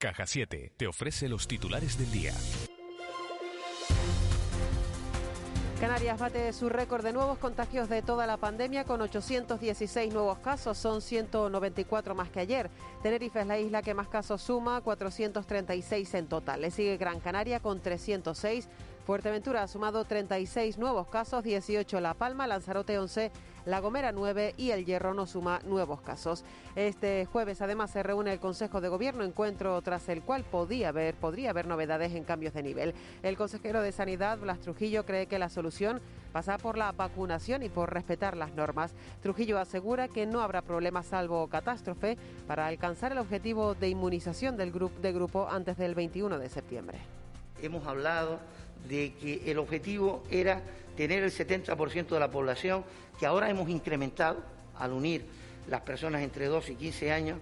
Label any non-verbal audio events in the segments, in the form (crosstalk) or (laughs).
Caja 7 te ofrece los titulares del día. Canarias bate su récord de nuevos contagios de toda la pandemia con 816 nuevos casos, son 194 más que ayer. Tenerife es la isla que más casos suma, 436 en total. Le sigue Gran Canaria con 306. Fuerteventura ha sumado 36 nuevos casos, 18 La Palma, Lanzarote 11 la Gomera 9 y El Hierro no suma nuevos casos. Este jueves además se reúne el Consejo de Gobierno, encuentro tras el cual podía haber, podría haber novedades en cambios de nivel. El consejero de Sanidad, Blas Trujillo, cree que la solución pasa por la vacunación y por respetar las normas. Trujillo asegura que no habrá problema salvo catástrofe para alcanzar el objetivo de inmunización del grupo, de grupo antes del 21 de septiembre. Hemos hablado de que el objetivo era tener el 70% de la población, que ahora hemos incrementado al unir las personas entre 12 y 15 años,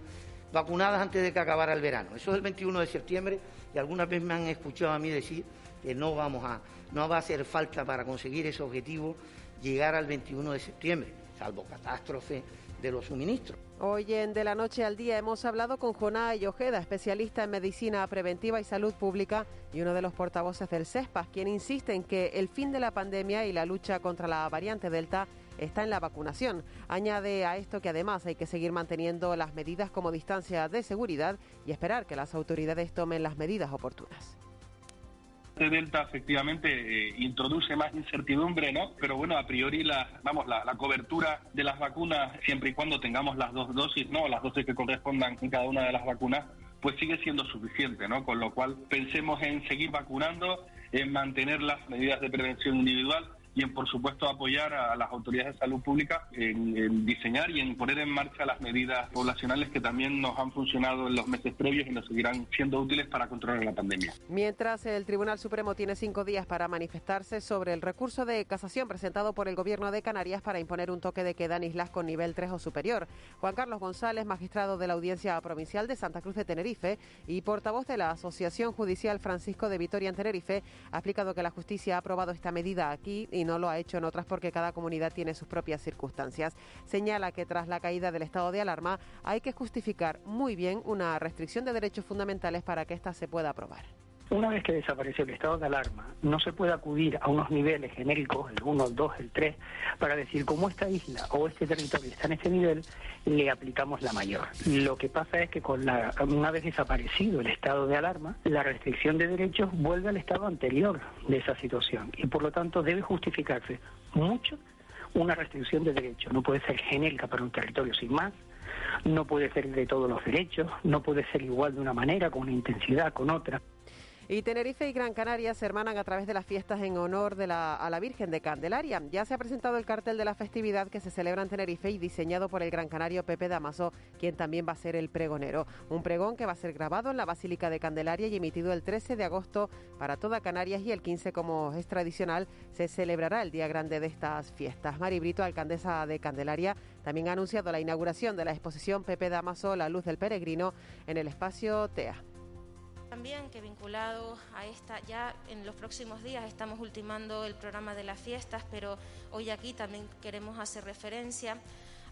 vacunadas antes de que acabara el verano. Eso es el 21 de septiembre y algunas veces me han escuchado a mí decir que no vamos a, no va a hacer falta para conseguir ese objetivo llegar al 21 de septiembre, salvo catástrofe de los suministros. Hoy en De la Noche al Día hemos hablado con Joná Ojeda, especialista en medicina preventiva y salud pública y uno de los portavoces del CESPAS, quien insiste en que el fin de la pandemia y la lucha contra la variante Delta está en la vacunación. Añade a esto que además hay que seguir manteniendo las medidas como distancia de seguridad y esperar que las autoridades tomen las medidas oportunas. Delta efectivamente eh, introduce más incertidumbre, ¿no? Pero bueno, a priori la, vamos, la, cobertura de las vacunas, siempre y cuando tengamos las dos dosis, ¿no? Las dosis que correspondan en cada una de las vacunas, pues sigue siendo suficiente, ¿no? Con lo cual pensemos en seguir vacunando, en mantener las medidas de prevención individual y en, por supuesto, apoyar a las autoridades de salud pública en, diseñar y en poner en marcha las medidas poblacionales que también nos han funcionado en los meses previos y nos seguirán siendo útiles para controlar la pandemia. Mientras el Tribunal Supremo tiene cinco días para manifestarse sobre el recurso de casación presentado por el Gobierno de Canarias para imponer un toque de queda en islas con nivel 3 o superior. Juan Carlos González, magistrado de la Audiencia Provincial de Santa Cruz de Tenerife y portavoz de la Asociación Judicial Francisco de Vitoria en Tenerife, ha explicado que la justicia ha aprobado esta medida aquí y no lo ha hecho en otras porque cada comunidad tiene sus propias circunstancias. Señala que tras la caída del estado de alarma hay que justificar muy bien una restricción de derechos fundamentales para que ésta se pueda aprobar. Una vez que desapareció el estado de alarma, no se puede acudir a unos niveles genéricos, el 1, el 2, el 3, para decir cómo esta isla o este territorio está en ese nivel, le aplicamos la mayor. Lo que pasa es que con la, una vez desaparecido el estado de alarma, la restricción de derechos vuelve al estado anterior de esa situación y por lo tanto debe justificarse mucho una restricción de derechos. No puede ser genérica para un territorio sin más, no puede ser de todos los derechos, no puede ser igual de una manera, con una intensidad, con otra. Y Tenerife y Gran Canaria se hermanan a través de las fiestas en honor de la, a la Virgen de Candelaria. Ya se ha presentado el cartel de la festividad que se celebra en Tenerife y diseñado por el gran canario Pepe Damaso, quien también va a ser el pregonero. Un pregón que va a ser grabado en la Basílica de Candelaria y emitido el 13 de agosto para toda Canarias y el 15, como es tradicional, se celebrará el día grande de estas fiestas. Mari Brito, alcaldesa de Candelaria, también ha anunciado la inauguración de la exposición Pepe Damaso, La Luz del Peregrino, en el espacio TEA. También que vinculado a esta, ya en los próximos días estamos ultimando el programa de las fiestas, pero hoy aquí también queremos hacer referencia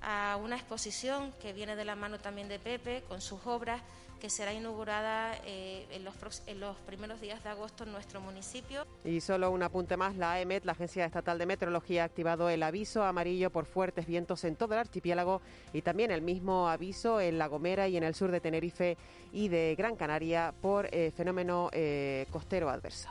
a una exposición que viene de la mano también de Pepe con sus obras que será inaugurada eh, en, los, primeros días de agosto en nuestro municipio. Y solo un apunte más, la AEMET, la Agencia Estatal de Meteorología, ha activado el aviso amarillo por fuertes vientos en todo el archipiélago y también el mismo aviso en La Gomera y en el sur de Tenerife y de Gran Canaria por eh, fenómeno eh, costero adverso.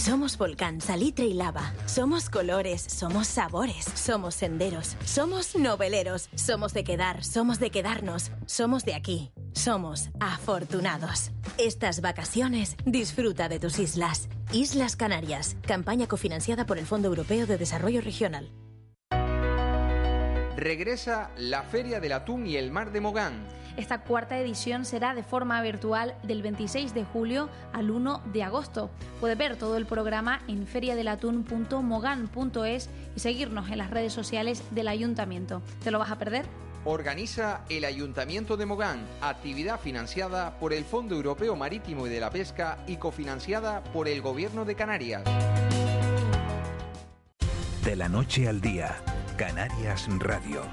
Somos volcán, salitre y lava. Somos colores, somos sabores, somos senderos, somos noveleros, somos de quedar, somos de quedarnos, somos de aquí. Somos afortunados. Estas vacaciones disfruta de tus islas. Islas Canarias, campaña cofinanciada por el Fondo Europeo de Desarrollo Regional. Regresa la Feria del Atún y el Mar de Mogán Esta cuarta edición será de forma virtual del 26 de julio al 1 de agosto. Puedes ver todo el programa en feriadelatun.mogan.es y seguirnos en las redes sociales del ayuntamiento. ¿Te lo vas a perder? Organiza el Ayuntamiento de Mogán, actividad financiada por el Fondo Europeo Marítimo y de la Pesca y cofinanciada por el Gobierno de Canarias. De la noche al día, Canarias Radio.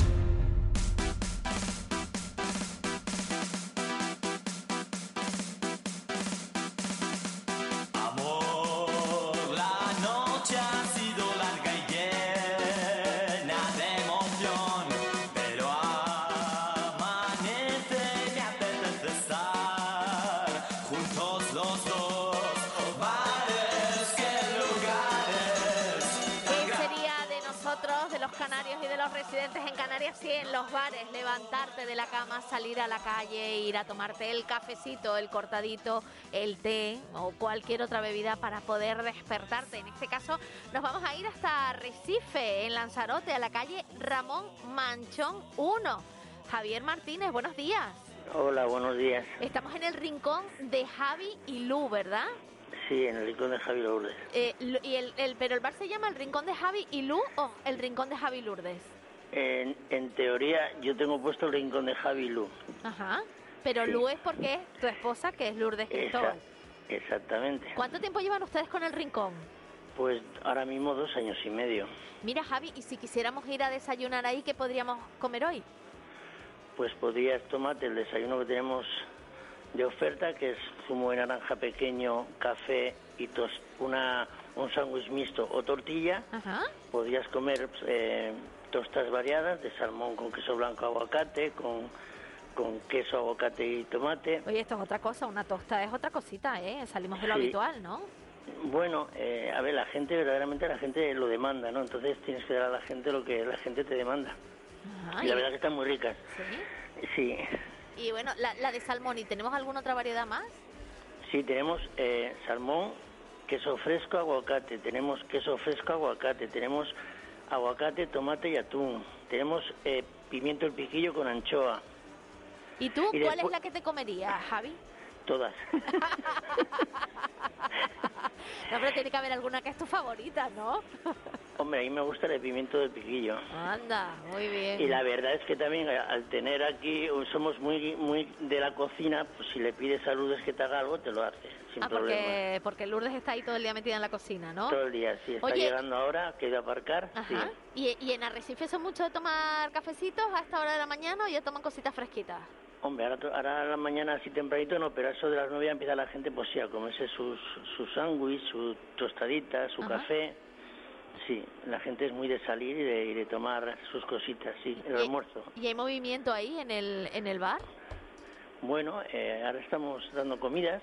Sí, en los bares, levantarte de la cama, salir a la calle, ir a tomarte el cafecito, el cortadito, el té o cualquier otra bebida para poder despertarte. En este caso nos vamos a ir hasta Recife, en Lanzarote, a la calle Ramón Manchón 1. Javier Martínez, buenos días. Hola, buenos días. Estamos en el rincón de Javi y Lu, ¿verdad? Sí, en el rincón de Javi Lourdes. Eh, y el, el, ¿Pero el bar se llama el rincón de Javi y Lu o el rincón de Javi Lourdes? En, en teoría, yo tengo puesto el rincón de Javi Lu. Ajá. Pero Lu es porque es tu esposa, que es Lourdes Cristóbal. exactamente. ¿Cuánto tiempo llevan ustedes con el rincón? Pues ahora mismo dos años y medio. Mira, Javi, ¿y si quisiéramos ir a desayunar ahí, qué podríamos comer hoy? Pues podrías tomarte el desayuno que tenemos de oferta, que es zumo de naranja pequeño, café y tos, una, un sándwich mixto o tortilla. Ajá. Podrías comer eh, tostas variadas de salmón con queso blanco, aguacate, con, con queso, aguacate y tomate. Oye, esto es otra cosa, una tosta es otra cosita, ¿eh? Salimos de lo habitual, ¿no? Bueno, eh, a ver, la gente, verdaderamente la gente lo demanda, ¿no? Entonces tienes que dar a la gente lo que la gente te demanda. y la verdad que están muy ricas. ¿Sí? Sí. Y bueno, la, la de salmón, ¿y tenemos alguna otra variedad más? Sí, tenemos eh, salmón, queso fresco, aguacate, tenemos queso fresco, aguacate, tenemos aguacate, tomate y atún. Tenemos eh, pimiento el piquillo con anchoa. ¿Y tú cuál es la que te comerías, Javi? Todas. (laughs) no, pero tiene que haber alguna que es tu favorita, ¿no? (laughs) Hombre, a mí me gusta el pimiento del piquillo. Anda, muy bien. Y la verdad es que también al tener aquí, somos muy muy de la cocina, pues si le pides a Lourdes que te haga algo, te lo hace, sin ah, porque, porque Lourdes está ahí todo el día metida en la cocina, ¿no? Todo el día, sí. Está llegando ahora, que a aparcar. Ajá. ¿Y, ¿Y en Arrecife son mucho de tomar cafecitos a esta hora de la mañana o ya toman cositas fresquitas? Hombre, ahora, ahora a la mañana así tempranito no, pero a eso de las nueve ya empieza la gente pues sí a comerse sus, su sándwich, su tostadita, su café. Sí, la gente es muy de salir y de, y de tomar sus cositas, sí, el almuerzo. ¿Y hay movimiento ahí en el, en el bar? Bueno, eh, ahora estamos dando comidas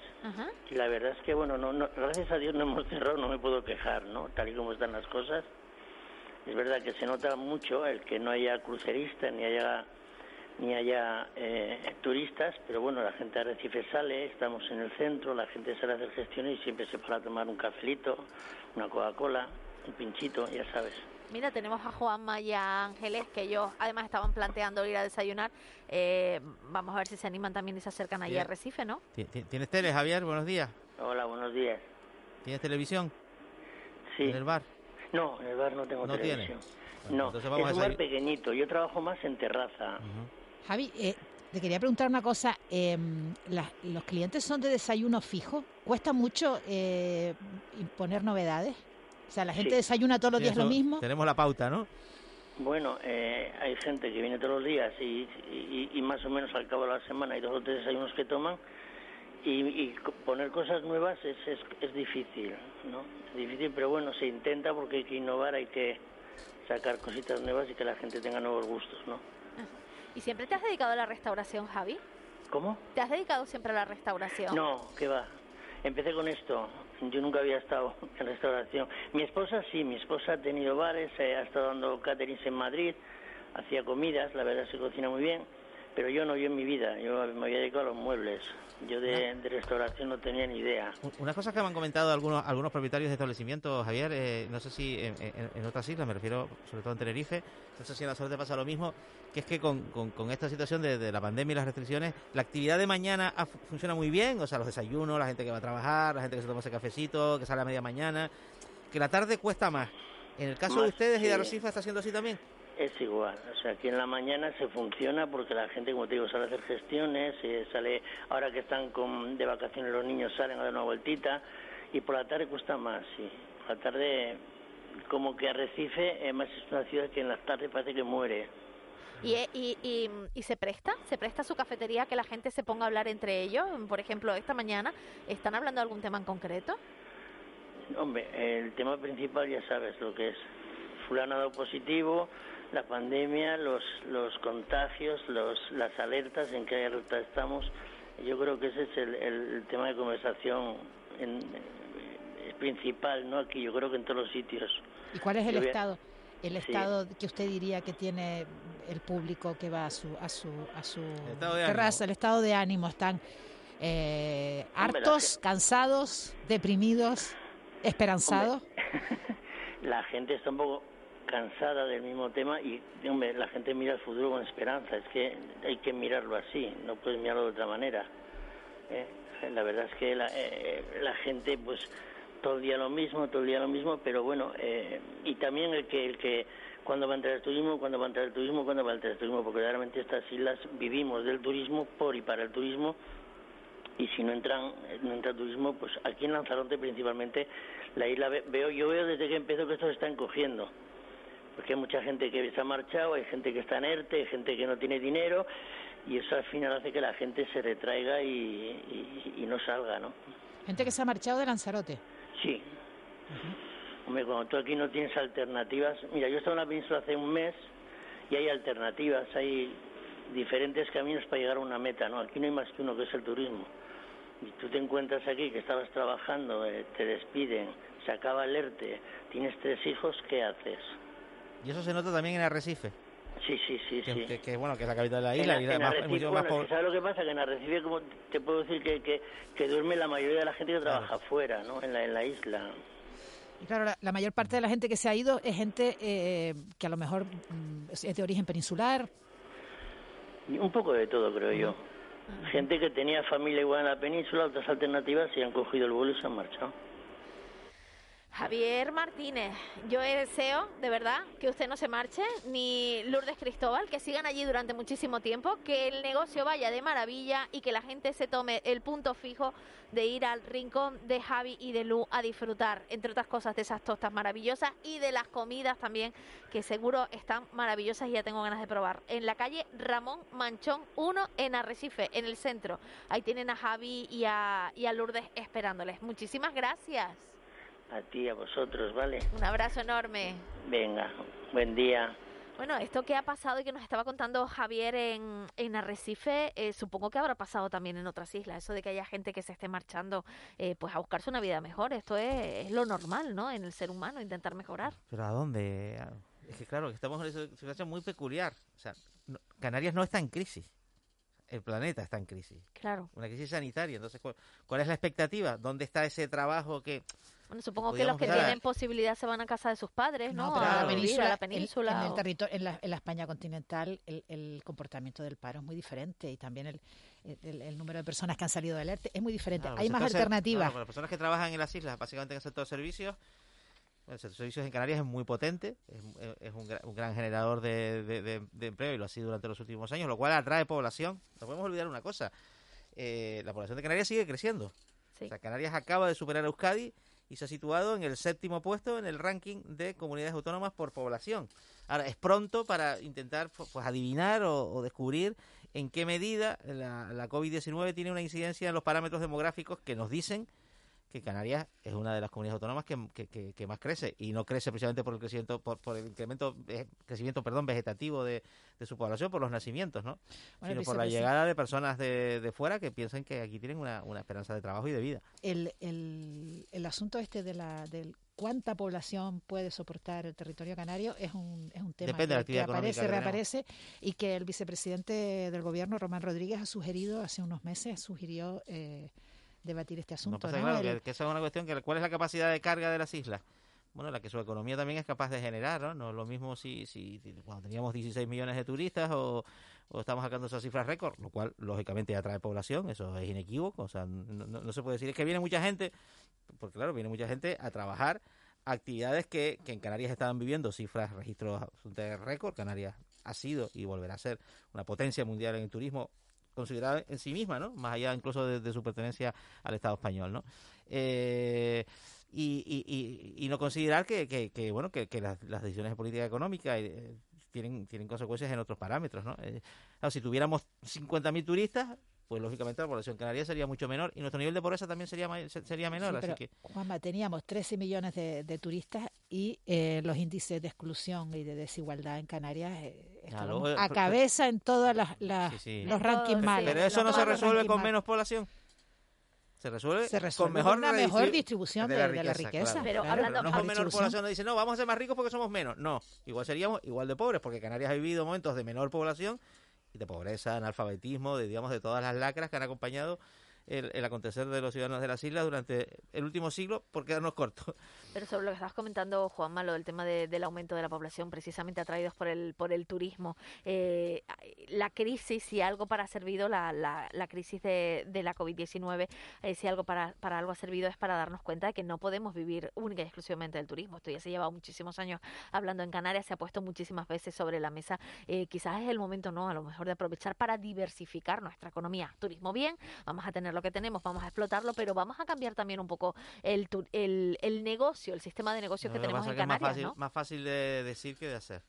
y la verdad es que, bueno, no, no, gracias a Dios no hemos (laughs) cerrado, no me puedo quejar, ¿no? Tal y como están las cosas. Es verdad que se nota mucho el que no haya cruceristas ni haya ni haya eh, turistas, pero bueno, la gente de Recife sale, estamos en el centro, la gente sale a hacer gestiones y siempre se para a tomar un cafelito, una Coca-Cola, un pinchito, ya sabes. Mira, tenemos a Juanma y a Ángeles, que ellos además estaban planteando ir a desayunar. Eh, vamos a ver si se animan también y se acercan allí a Recife, ¿no? ¿Tienes tele, Javier? Buenos días. Hola, buenos días. ¿Tienes televisión? Sí. ¿En el bar? No, en el bar no tengo ¿No televisión. no, es un bar pequeñito. Yo trabajo más en terraza. Javi, eh, te quería preguntar una cosa. Em, ¿Los clientes son de desayuno fijo? ¿Cuesta mucho eh, imponer novedades? O sea, ¿la gente desayuna todos los días lo mismo? Tenemos la pauta, ¿no? Bueno, eh, hay gente que viene todos los días y, y, más o menos al cabo de la semana hay dos o tres desayunos que toman y, poner cosas nuevas es, es, es, difícil, ¿no? Es difícil, pero bueno, se intenta porque hay que innovar, hay que sacar cositas nuevas y que la gente tenga nuevos gustos, ¿no? ¿Y siempre te has dedicado a la restauración, Javi? ¿Cómo? ¿Te has dedicado siempre a la restauración? No, ¿qué va? Empecé con esto. Yo nunca había estado (laughs) en restauración. Mi esposa sí, mi esposa ha tenido bares, eh, ha estado dando caterings en Madrid, hacía comidas, la verdad se cocina muy bien, Pero yo no, yo en mi vida, yo me había dedicado a los muebles. Yo de, de restauración no tenía ni idea. Una cosa que me han comentado algunos algunos propietarios de establecimientos, Javier, eh, no sé si en, en- en otras islas, me refiero sobre todo en Tenerife, no sé si en la suerte pasa lo mismo, que es que con, con- con esta situación de, de la pandemia y las restricciones, la actividad de mañana funciona muy bien, o sea, los desayunos, la gente que va a trabajar, la gente que se toma ese cafecito, que sale a media mañana, que la tarde cuesta más. En el caso de Más, ustedes y de Arrecife está siendo así también. Es igual, o sea, aquí en la mañana se funciona porque la gente, como te digo, sale a hacer gestiones, eh, sale, ahora que están con, de vacaciones los niños salen a dar una vueltita, y por la tarde cuesta más, sí. Por la tarde, como que Arrecife, además es una ciudad que en las tardes parece que muere. ¿Y, eh, y, y, y se presta? ¿Se presta su cafetería a que la gente se ponga a hablar entre ellos? Por ejemplo, esta mañana, ¿están hablando de algún tema en concreto? Hombre, el tema principal ya sabes lo que es. Fulano ha dado positivo, la pandemia, los, los contagios, los, las alertas, en qué alerta estamos. Yo creo que ese es el, tema de conversación en- eh, principal, ¿no? Aquí yo creo que en todos los sitios. ¿Y cuál es el Yo voy a- estado? El Sí. estado que usted diría que tiene el público que va a su a su a su terraza, el estado de ánimo, están eh, hartos, cansados, deprimidos, esperanzados. (laughs) La gente está un poco cansada del mismo tema y, hombre, la gente mira el futuro con esperanza. Es que hay que mirarlo así, no puedes mirarlo de otra manera. ¿eh? La verdad es que la, eh, la gente, pues, todo el día lo mismo, todo el día lo mismo, pero bueno, eh, y también el que, el que cuando va a entrar el turismo, cuando va a entrar el turismo, cuando va a entrar el turismo, porque realmente estas islas vivimos del turismo, por y para el turismo, y si no entran no entra turismo pues aquí en Lanzarote principalmente la isla ve- veo yo veo desde que empezó que esto se está encogiendo porque hay mucha gente que se ha marchado hay gente que está en ERTE hay gente que no tiene dinero y eso al final hace que la gente se retraiga y, y- y no salga no Gente que se ha marchado de Lanzarote. sí. Hombre cuando tú aquí no tienes alternativas mira yo estaba en la península hace un mes y hay alternativas hay diferentes caminos para llegar a una meta no aquí no hay más que uno que es el turismo. Y tú te encuentras aquí que estabas trabajando, eh, te despiden, se acaba el ERTE, tienes tres hijos, ¿qué haces? Y eso se nota también en Arrecife. Sí, sí, sí, que, sí. que- que, bueno, que es la capital de la En, isla y en es Arrecife, mucho bueno, más ¿sabes lo que pasa? Que en Arrecife, como te puedo decir, que, que, que duerme la mayoría de la gente que trabaja afuera, ¿no? En la, en la isla. Y claro, la, la mayor parte de la gente que se ha ido es gente eh, que a lo mejor mm, es de origen peninsular. Y un poco de todo, creo yo. Gente que tenía familia igual en la península, otras alternativas, y han cogido el vuelo y se han marchado. Javier Martínez, yo deseo de verdad que usted no se marche, ni Lourdes Cristóbal, que sigan allí durante muchísimo tiempo, que el negocio vaya de maravilla y que la gente se tome el punto fijo de ir al rincón de Javi y de Lu a disfrutar, entre otras cosas, de esas tostas maravillosas y de las comidas también, que seguro están maravillosas y ya tengo ganas de probar. En la calle Ramón Manchón 1 en Arrecife, en el centro. Ahí tienen a Javi y a, y a Lourdes esperándoles. Muchísimas gracias. A ti, a vosotros, ¿vale? Un abrazo enorme. Venga, buen día. Bueno, esto que ha pasado y que nos estaba contando Javier en, en Arrecife, eh, supongo que habrá pasado también en otras islas. Eso de que haya gente que se esté marchando eh, pues a buscarse una vida mejor. Esto es, es lo normal, ¿no? En el ser humano, intentar mejorar. Pero ¿a dónde? Es que claro, que estamos en una situación muy peculiar. O sea, no- Canarias no está en crisis. El planeta está en crisis. Claro. Una crisis sanitaria. Entonces, ¿cuál, cuál es la expectativa? ¿Dónde está ese trabajo que... Bueno, supongo que los que tienen posibilidad se van a casa de sus padres, ¿no? a la península, a la en- península. En, el o- territorio, en la, en la España continental, el, el comportamiento del paro es muy diferente y también el, el, el número de personas que han salido del ERTE es muy diferente. Claro, Hay el más alternativas. claro, las personas que trabajan en las islas, básicamente en el sector de servicios, el sector servicios en Canarias es muy potente, es, es un, gra- un gran generador de, de- de- de empleo y lo ha sido durante los últimos años, lo cual atrae población. No podemos olvidar una cosa, eh, la población de Canarias sigue creciendo. O sea, Canarias acaba de superar a Euskadi y se ha situado en el séptimo puesto en el ranking de comunidades autónomas por población. Ahora, es pronto para intentar pu- pues, adivinar o, o descubrir en qué medida la, la COVID-19 tiene una incidencia en los parámetros demográficos que nos dicen que Canarias es una de las comunidades autónomas que, que- que- que más crece y no crece precisamente por el crecimiento por, por el incremento crecimiento perdón vegetativo de, de su población por los nacimientos no Bueno, sino por la llegada de personas de, de fuera que piensan que aquí tienen una, una esperanza de trabajo y de vida. El, el, el asunto este de la, del cuánta población puede soportar el territorio canario es un, es un tema que, aparece, reaparece y que el vicepresidente del gobierno, Román Rodríguez, ha sugerido hace unos meses, sugirió eh, debatir este asunto. Claro, que, esa es una cuestión, que ¿cuál es la capacidad de carga de las islas? Bueno, la que su economía también es capaz de generar, ¿no? No es lo mismo si, si cuando teníamos 16 millones de turistas o, estamos sacando esas cifras récord, lo cual lógicamente atrae población, eso es inequívoco, o sea, no, no, se puede decir, es que viene mucha gente, porque claro, viene mucha gente a trabajar actividades que, que en Canarias estaban viviendo cifras, registros de récord, Canarias ha sido y volverá a ser una potencia mundial en el turismo considerada en sí misma, ¿no? Más allá incluso de, su pertenencia al Estado español, ¿no? Eh, y, y, no considerar que, que, bueno que, las, decisiones de política económica eh, tienen tienen consecuencias en otros parámetros, ¿no? Eh, si tuviéramos 50.000 turistas, pues lógicamente la población canaria sería mucho menor y nuestro nivel de pobreza también sería sería menor. así que... Juanma, teníamos 13 millones de, turistas y eh, los índices de exclusión y de desigualdad en Canarias eh, a cabeza en todos los rankings malos. Pero eso no se resuelve con menos población. Se resuelve, con mejor una mejor distribución de, la riqueza. Pero hablando no con menor población, no dice, no, vamos a ser más ricos porque somos menos. No, igual seríamos igual de pobres, porque Canarias ha vivido momentos de menor población y de pobreza, analfabetismo, de, digamos, de todas las lacras que han acompañado el, acontecer de los ciudadanos de las islas durante el último siglo por quedarnos cortos. Pero sobre lo que estabas comentando, Juan Malo, del tema del aumento de la población, precisamente atraídos por el, por el turismo, eh, la crisis, si algo para ha servido, la, la, la crisis de, de la COVID-19, eh, si algo para, para algo ha servido es para darnos cuenta de que no podemos vivir única y exclusivamente del turismo. Esto ya se lleva muchísimos años hablando en Canarias, se ha puesto muchísimas veces sobre la mesa. Eh, quizás es el momento, ¿no? A lo mejor de aprovechar para diversificar nuestra economía. Turismo bien, vamos a tener lo que tenemos, vamos a explotarlo, pero vamos a cambiar también un poco el, el, el negocio, el sistema de negocios que tenemos en Canarias. Es más fácil, más fácil de decir que de hacer.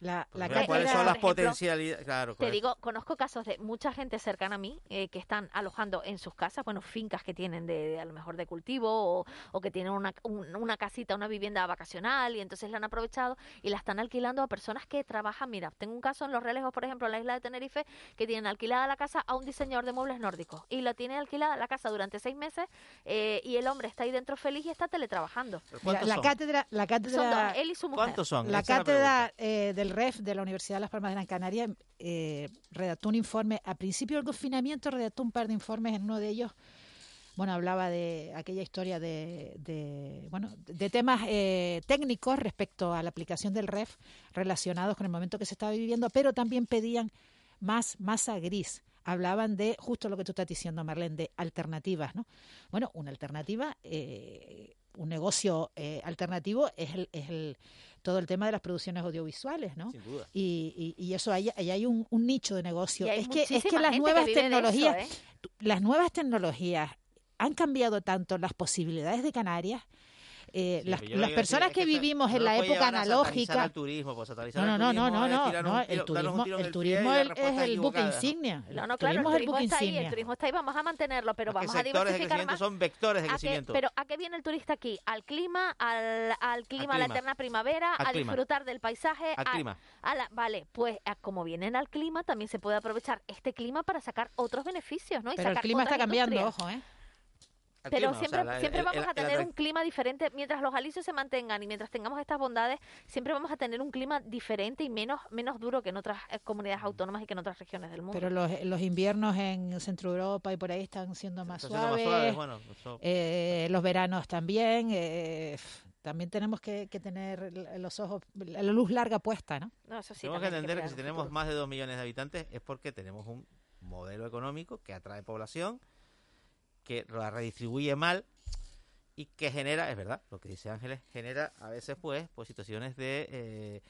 La, la ¿Cuáles son las potencialidades? Claro, te digo, conozco casos de mucha gente cercana a mí eh, que están alojando en sus casas, bueno, fincas que tienen de, a lo mejor de cultivo o, que tienen una, una casita, una vivienda vacacional y entonces la han aprovechado y la están alquilando a personas que trabajan. Mira, tengo un caso en Los Relejos, por ejemplo, en la isla de Tenerife, que tienen alquilada la casa a un diseñador de muebles nórdicos y lo tiene alquilada la casa durante seis meses eh, y el hombre está ahí dentro feliz y está teletrabajando. la, cátedra, la cátedra, él y su mujer. ¿Cuántos son? La cátedra eh, del REF de la Universidad de Las Palmas de Gran Canaria eh, redactó un informe, a principio del confinamiento redactó un par de informes, en uno de ellos bueno, hablaba de aquella historia de, bueno, de temas eh, técnicos respecto a la aplicación del REF relacionados con el momento que se estaba viviendo, pero también pedían más masa gris. Hablaban de justo lo que tú estás diciendo, Marlene, de alternativas, ¿no? Bueno, una alternativa, eh, un negocio alternativo es el, es el todo el tema de las producciones audiovisuales, ¿no? Sin duda. Y, y, eso ahí, hay un, nicho de negocio. Es que, es que las nuevas tecnologías, ¿eh? las nuevas tecnologías han cambiado tanto las posibilidades de Canarias eh, las, personas que, vivimos en la época analógica. turismo, pues, no, no, no, no, no, el turismo, el turismo es el buque insignia. No, no, claro, el turismo está ahí, el turismo está ahí, vamos a mantenerlo, pero vamos a diversificar más. son vectores de crecimiento. Pero ¿a qué viene el turista aquí? Al clima, al, al clima, a la eterna primavera, a disfrutar del paisaje. Al clima. Vale, pues como vienen al clima, también se puede aprovechar este clima para sacar otros beneficios, ¿no? Y pero el clima está cambiando, ojo, ¿eh? Pero siempre, siempre vamos a tener un clima diferente. Mientras los alisios se mantengan y mientras tengamos estas bondades, siempre vamos a tener un clima diferente y menos, menos duro que en otras eh, comunidades autónomas y que en otras regiones del mundo. Pero los, los inviernos en Centro Europa y por ahí están siendo más suaves. eh, los veranos también. Eh, también tenemos que, que, tener los ojos, la luz larga puesta, ¿no? no eso sí, tenemos que entender que, si tenemos más de dos millones de habitantes es porque tenemos un modelo económico que atrae población que la redistribuye mal y que genera, es verdad, lo que dice Ángeles, genera a veces pues, pues situaciones de, eh,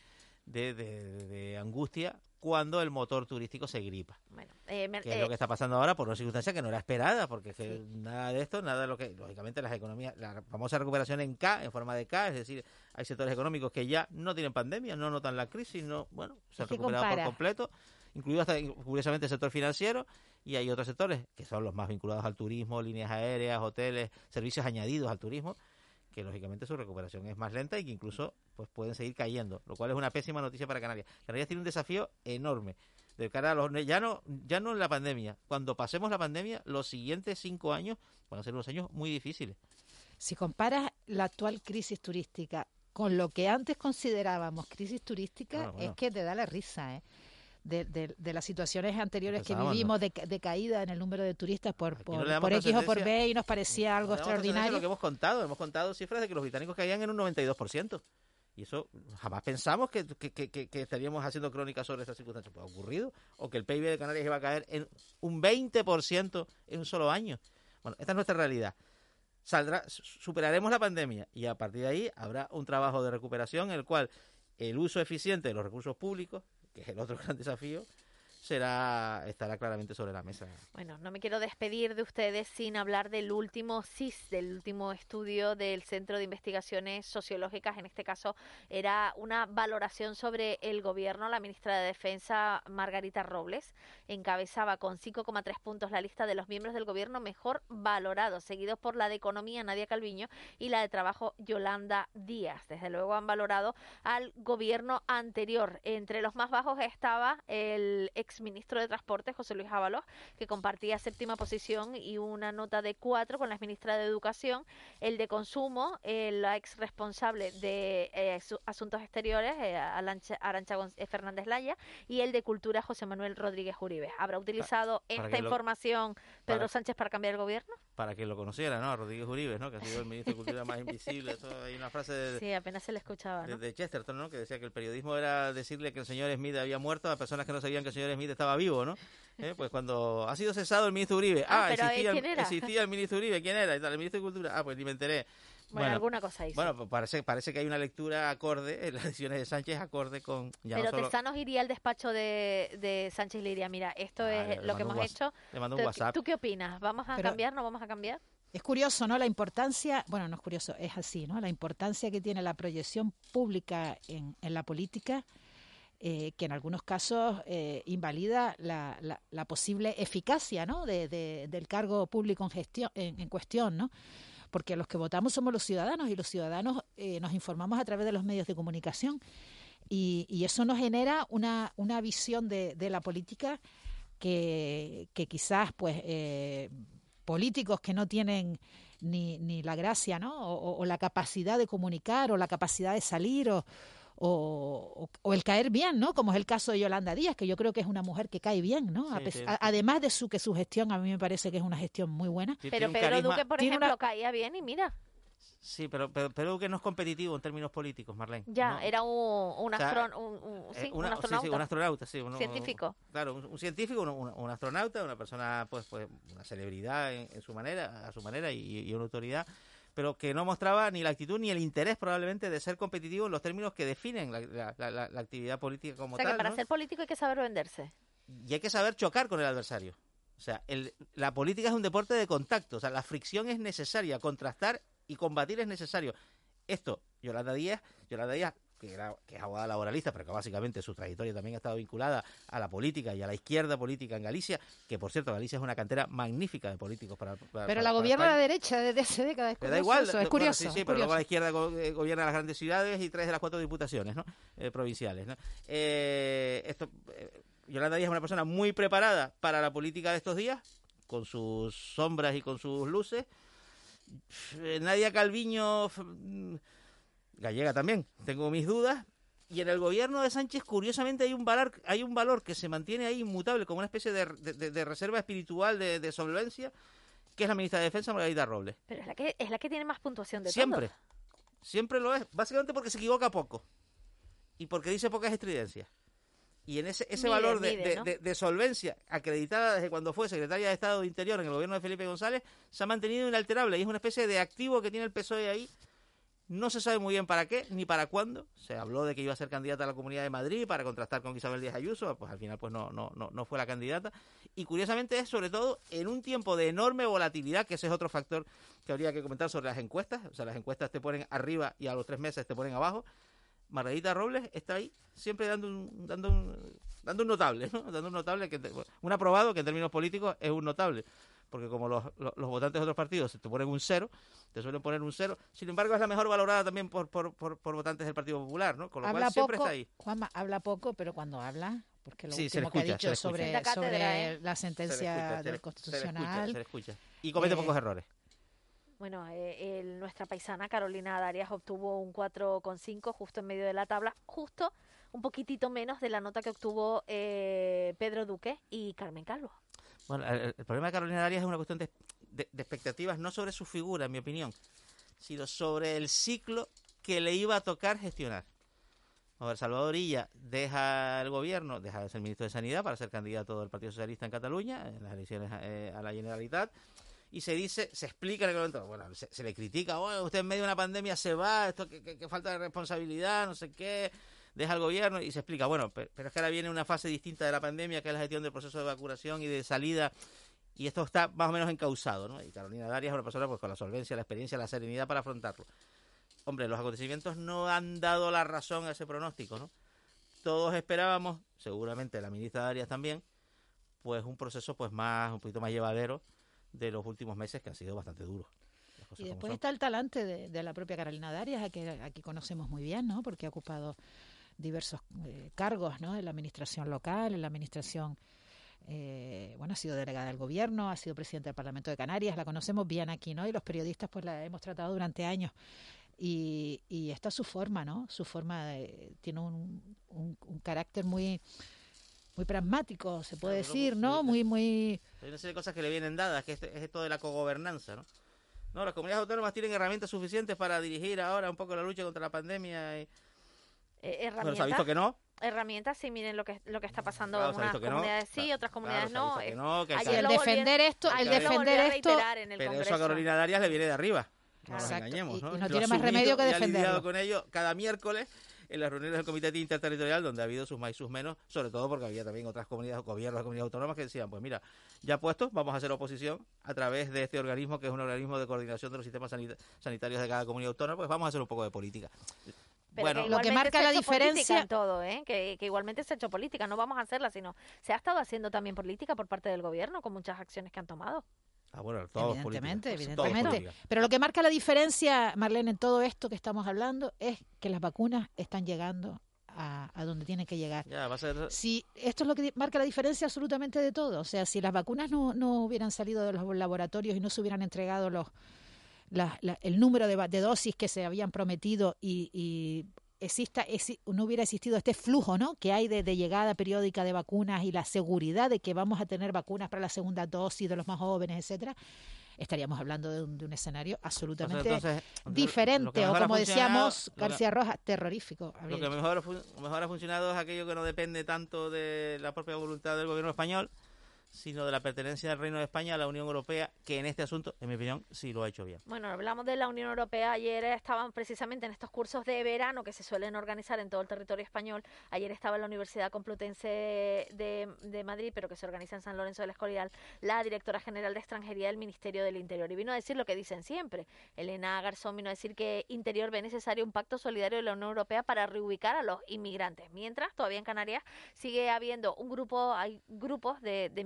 de, de, angustia cuando el motor turístico se gripa. Bueno, eh, que es lo eh, que está pasando ahora por una circunstancia que no era esperada, porque nada de esto, nada de lo que, lógicamente, las economías, la famosa recuperación en K, en forma de K, es decir, hay sectores económicos que ya no tienen pandemia, no notan la crisis, no, bueno, se han recuperado por completo incluido hasta curiosamente el sector financiero, y hay otros sectores que son los más vinculados al turismo, líneas aéreas, hoteles, servicios añadidos al turismo, que lógicamente su recuperación es más lenta y que incluso pues pueden seguir cayendo, lo cual es una pésima noticia para Canarias. Canarias tiene un desafío enorme de cara a los ya no ya no en la pandemia, cuando pasemos la pandemia, los siguientes cinco años van a ser unos años muy difíciles. Si comparas la actual crisis turística con lo que antes considerábamos crisis turística, es que te da la risa, ¿eh? De, de, las situaciones anteriores que vivimos de, de, caída en el número de turistas por, por, X o por B y nos parecía algo extraordinario. Lo que hemos contado, hemos contado cifras de que los británicos caían en un 92%. Y eso jamás pensamos que, estaríamos haciendo crónicas sobre esta circunstancia. Pues ha ocurrido. O que el PIB de Canarias iba a caer en un 20% en un solo año. Bueno, esta es nuestra realidad. Saldrá, superaremos la pandemia y a partir de ahí habrá un trabajo de recuperación en el cual el uso eficiente de los recursos públicos, es el otro gran desafío, será estará claramente sobre la mesa. Bueno, no me quiero despedir de ustedes sin hablar del último CIS, del último estudio del Centro de Investigaciones Sociológicas. En este caso era una valoración sobre el gobierno. La ministra de Defensa, Margarita Robles, encabezaba con 5,3 puntos la lista de los miembros del gobierno mejor valorados, seguidos por la de Economía, Nadia Calviño, y la de Trabajo, Yolanda Díaz. Desde luego han valorado al gobierno anterior. Entre los más bajos estaba el ex ministro de Transporte, José Luis Ábalos, que compartía séptima posición y una nota de cuatro con la ministra de Educación, el de Consumo, la ex responsable de eh, Asuntos Exteriores, eh, Arancha, eh, Fernández Laya, y el de Cultura, José Manuel Rodríguez Uribe. ¿Habrá utilizado esta información Pedro Sánchez para cambiar el gobierno? Para que lo conociera, ¿no? Rodríguez Uribe, ¿no? Que ha sido el ministro de Cultura más invisible. hay una frase de, sí, apenas se le escuchaba, ¿no? de, Chesterton, ¿no? Que decía que el periodismo era decirle que el señor Smith había muerto a personas que no sabían que el señor Smith estaba vivo, ¿no? (laughs) Eh, pues cuando ha sido cesado el ministro Uribe. Ah, ah existía, el, existía, el, ministro Uribe. ¿Quién era? El ministro de Cultura. Ah, pues ni me enteré. Bueno, alguna cosa hizo. Bueno, pues parece, parece que hay una lectura acorde, en las decisiones de Sánchez acorde con... Ya Pero no solo... iría al despacho de, de Sánchez y le diría, mira, esto es lo que hemos hecho. Le mando un WhatsApp. ¿Tú qué opinas? ¿Vamos a cambiar? ¿No vamos a cambiar? Es curioso, ¿no? La importancia, bueno, no es curioso, es así, ¿no? La importancia que tiene la proyección pública en, en la política eh, que en algunos casos eh, invalida la, la, posible eficacia ¿no? de, del cargo público en, gestión, en, cuestión, ¿no? porque los que votamos somos los ciudadanos y los ciudadanos eh, nos informamos a través de los medios de comunicación y, y eso nos genera una, una visión de, de la política que, que quizás pues políticos que no tienen ni, ni la gracia ¿no? o, la capacidad de comunicar o la capacidad de salir o, o, el caer bien, ¿no? Como es el caso de Yolanda Díaz, que yo creo que es una mujer que cae bien, ¿no? además de su que su gestión a mí me parece que es una gestión muy buena. pero Pedro Duque, por ejemplo, caía bien y mira. Sí, pero, pero, pero Duque no es competitivo en términos políticos, Marlene. Ya, era un, un, sí, un astronauta. Sí, un astronauta, sí. científico. claro, un, científico, un, astronauta, una persona, pues, pues una celebridad en, su manera, a su manera y una autoridad pero que no mostraba ni la actitud ni el interés probablemente de ser competitivo en los términos que definen la, actividad política como tal. O sea, que para ser político hay que saber venderse. Y hay que saber chocar con el adversario. O sea, la política es un deporte de contacto, o sea, la fricción es necesaria, contrastar y combatir es necesario. Esto, Yolanda Díaz, Yolanda Díaz que, era, que es abogada laboralista, pero que básicamente su trayectoria también ha estado vinculada a la política y a la izquierda política en Galicia, que por cierto Galicia es una cantera magnífica de políticos para... pero la gobierna la derecha desde hace décadas. Es da igual, es curioso. sí, sí, pero luego la izquierda eh, gobierna las grandes ciudades y tres de las cuatro diputaciones ¿no? Eh, provinciales. ¿no? Eh, esto, Yolanda Díaz es una persona muy preparada para la política de estos días, con sus sombras y con sus luces. Nadia Calviño gallega también, tengo mis dudas. Y en el gobierno de Sánchez, curiosamente, hay un valor, hay un valor que se mantiene ahí inmutable, como una especie de, de, reserva espiritual de, solvencia, que es la ministra de Defensa, Margarita Robles. Pero es la que, es la que tiene más puntuación de Siempre. Siempre lo es. Básicamente porque se equivoca poco. Y porque dice pocas estridencias. Y en ese, ese valor de, de, solvencia acreditada desde cuando fue secretaria de Estado de Interior en el gobierno de Felipe González se ha mantenido inalterable y es una especie de activo que tiene el PSOE ahí no se sabe muy bien para qué ni para cuándo. Se habló de que iba a ser candidata a la Comunidad de Madrid para contrastar con Isabel Díaz Ayuso, pues al final pues no, no, no, no fue la candidata. Y curiosamente es sobre todo en un tiempo de enorme volatilidad, que ese es otro factor que habría que comentar sobre las encuestas. O sea, las encuestas te ponen arriba y a los tres meses te ponen abajo. Margarita Robles está ahí siempre dando un, dando un, dando un notable, ¿no? Dando un notable, que un aprobado que en términos políticos es un notable porque como los, los, votantes de otros partidos te ponen un cero, te suelen poner un cero. Sin embargo, es la mejor valorada también por, por, por, votantes del Partido Popular, ¿no? Con lo habla cual siempre está ahí. Juanma, habla poco, pero cuando habla, porque lo último que ha dicho sobre, sobre ¿eh? la sentencia del Constitucional... Y comete pocos errores. Bueno, eh, nuestra paisana Carolina Darias obtuvo un 4,5 justo en medio de la tabla, justo un poquitito menos de la nota que obtuvo eh, Pedro Duque y Carmen Calvo. Bueno, el, problema de Carolina Darias es una cuestión de, expectativas, no sobre su figura, en mi opinión, sino sobre el ciclo que le iba a tocar gestionar. A ver, Salvador Illa deja el gobierno, deja de ser ministro de Sanidad para ser candidato del Partido Socialista en Cataluña en las elecciones eh, a la Generalitat y se dice, se explica en el momento, bueno, se, le critica, bueno, usted en medio de una pandemia se va, esto que, falta de responsabilidad, no sé qué, deja el gobierno y se explica, bueno, pero, es que ahora viene una fase distinta de la pandemia, que es la gestión del proceso de vacunación y de salida, y esto está más o menos encausado, ¿no? Y Carolina Darias es una persona pues con la solvencia, la experiencia, la serenidad para afrontarlo. Hombre, los acontecimientos no han dado la razón a ese pronóstico, ¿no? Todos esperábamos, seguramente la ministra Darias también, pues un proceso pues más, un poquito más llevadero, de los últimos meses que han sido bastante duros. Y después está el talante de, la propia Carolina Darias, a que aquí conocemos muy bien, ¿no? Porque ha ocupado diversos eh, cargos, ¿no? En la administración local, en la administración, eh, bueno, ha sido delegada del gobierno, ha sido presidenta del Parlamento de Canarias, la conocemos bien aquí, ¿no? Y los periodistas, pues la hemos tratado durante años. Y, y esta es su forma, ¿no? Su forma de, tiene un, un carácter muy muy pragmático, se puede decir, ¿no? Muy, muy... Hay una serie de cosas que le vienen dadas, que es, esto de la cogobernanza, ¿no? No, las comunidades autónomas tienen herramientas suficientes para dirigir ahora un poco la lucha contra la pandemia. Y... Eh, herramientas. ¿Se ha visto que no? Herramientas, sí, miren lo que lo que está pasando en unas comunidades sí, otras comunidades no. Que no que el defender esto, el defender esto, pero eso a Carolina Darias le viene de arriba. No nos engañemos, ¿no? Y, no tiene más remedio que defenderlo. con ello cada miércoles en las reuniones del Comité Interterritorial, donde ha habido sus más y sus menos, sobre todo porque había también otras comunidades, gobiernos de comunidades autónomas que decían, pues mira, ya puestos, vamos a hacer oposición a través de este organismo que es un organismo de coordinación de los sistemas sanitarios de cada comunidad autónoma, pues vamos a hacer un poco de política. Bueno, lo que marca la diferencia en todo, ¿eh? que, que, igualmente se ha hecho política, no vamos a hacerla, sino se ha estado haciendo también política por parte del gobierno con muchas acciones que han tomado. Ah, bueno, todos evidentemente, evidentemente. Pero lo que marca la diferencia, Marlene, en todo esto que estamos hablando es que las vacunas están llegando a, donde tienen que llegar. Si esto es lo que marca la diferencia absolutamente de todo. O sea, si las vacunas no, no hubieran salido de los laboratorios y no se hubieran entregado los el número de, de, dosis que se habían prometido y, y exista, no hubiera existido este flujo ¿no? que hay de, llegada periódica de vacunas y la seguridad de que vamos a tener vacunas para la segunda dosis de los más jóvenes, etcétera, estaríamos hablando de un, escenario absolutamente diferente, o como decíamos, García Rojas, terrorífico. Lo que mejor, mejor ha funcionado es aquello que no depende tanto de la propia voluntad del gobierno español, sino de la pertenencia del Reino de España a la Unión Europea, que en este asunto, en mi opinión, sí lo ha hecho bien. Bueno, hablamos de la Unión Europea. Ayer estaban precisamente en estos cursos de verano que se suelen organizar en todo el territorio español. Ayer estaba en la Universidad Complutense de, de Madrid, pero que se organiza en San Lorenzo del Escorial, la directora general de extranjería del Ministerio del Interior. Y vino a decir lo que dicen siempre. Elena Garzón vino a decir que Interior ve necesario un pacto solidario de la Unión Europea para reubicar a los inmigrantes. Mientras, todavía en Canarias sigue habiendo un grupo, hay grupos de, de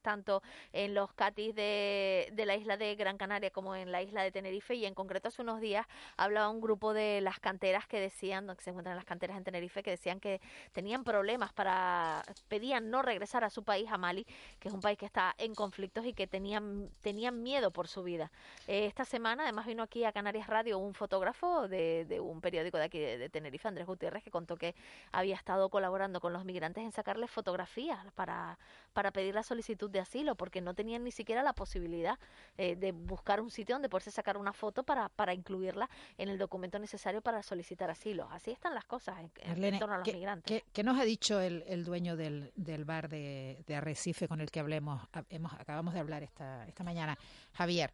tanto en los catis de, de la isla de Gran Canaria como en la isla de Tenerife. Y en concreto, hace unos días hablaba un grupo de las canteras que decían, que se encuentran las canteras en Tenerife, que decían que tenían problemas para, pedían no regresar a su país, a Mali, que es un país que está en conflictos y que tenían, tenían miedo por su vida. Eh, esta semana, además, vino aquí a Canarias Radio un fotógrafo de, de un periódico de aquí de, Tenerife, Andrés Gutiérrez, que contó que había estado colaborando con los migrantes en sacarles fotografías para, para pedir la solicitud de asilo, porque no tenían ni siquiera la posibilidad eh, de buscar un sitio donde poderse sacar una foto para, para incluirla en el documento necesario para solicitar asilo. Así están las cosas en, torno a los migrantes. ¿qué, nos ha dicho el, el dueño del, del bar de, de, Arrecife con el que hablemos, hemos, acabamos de hablar esta, esta mañana, Javier?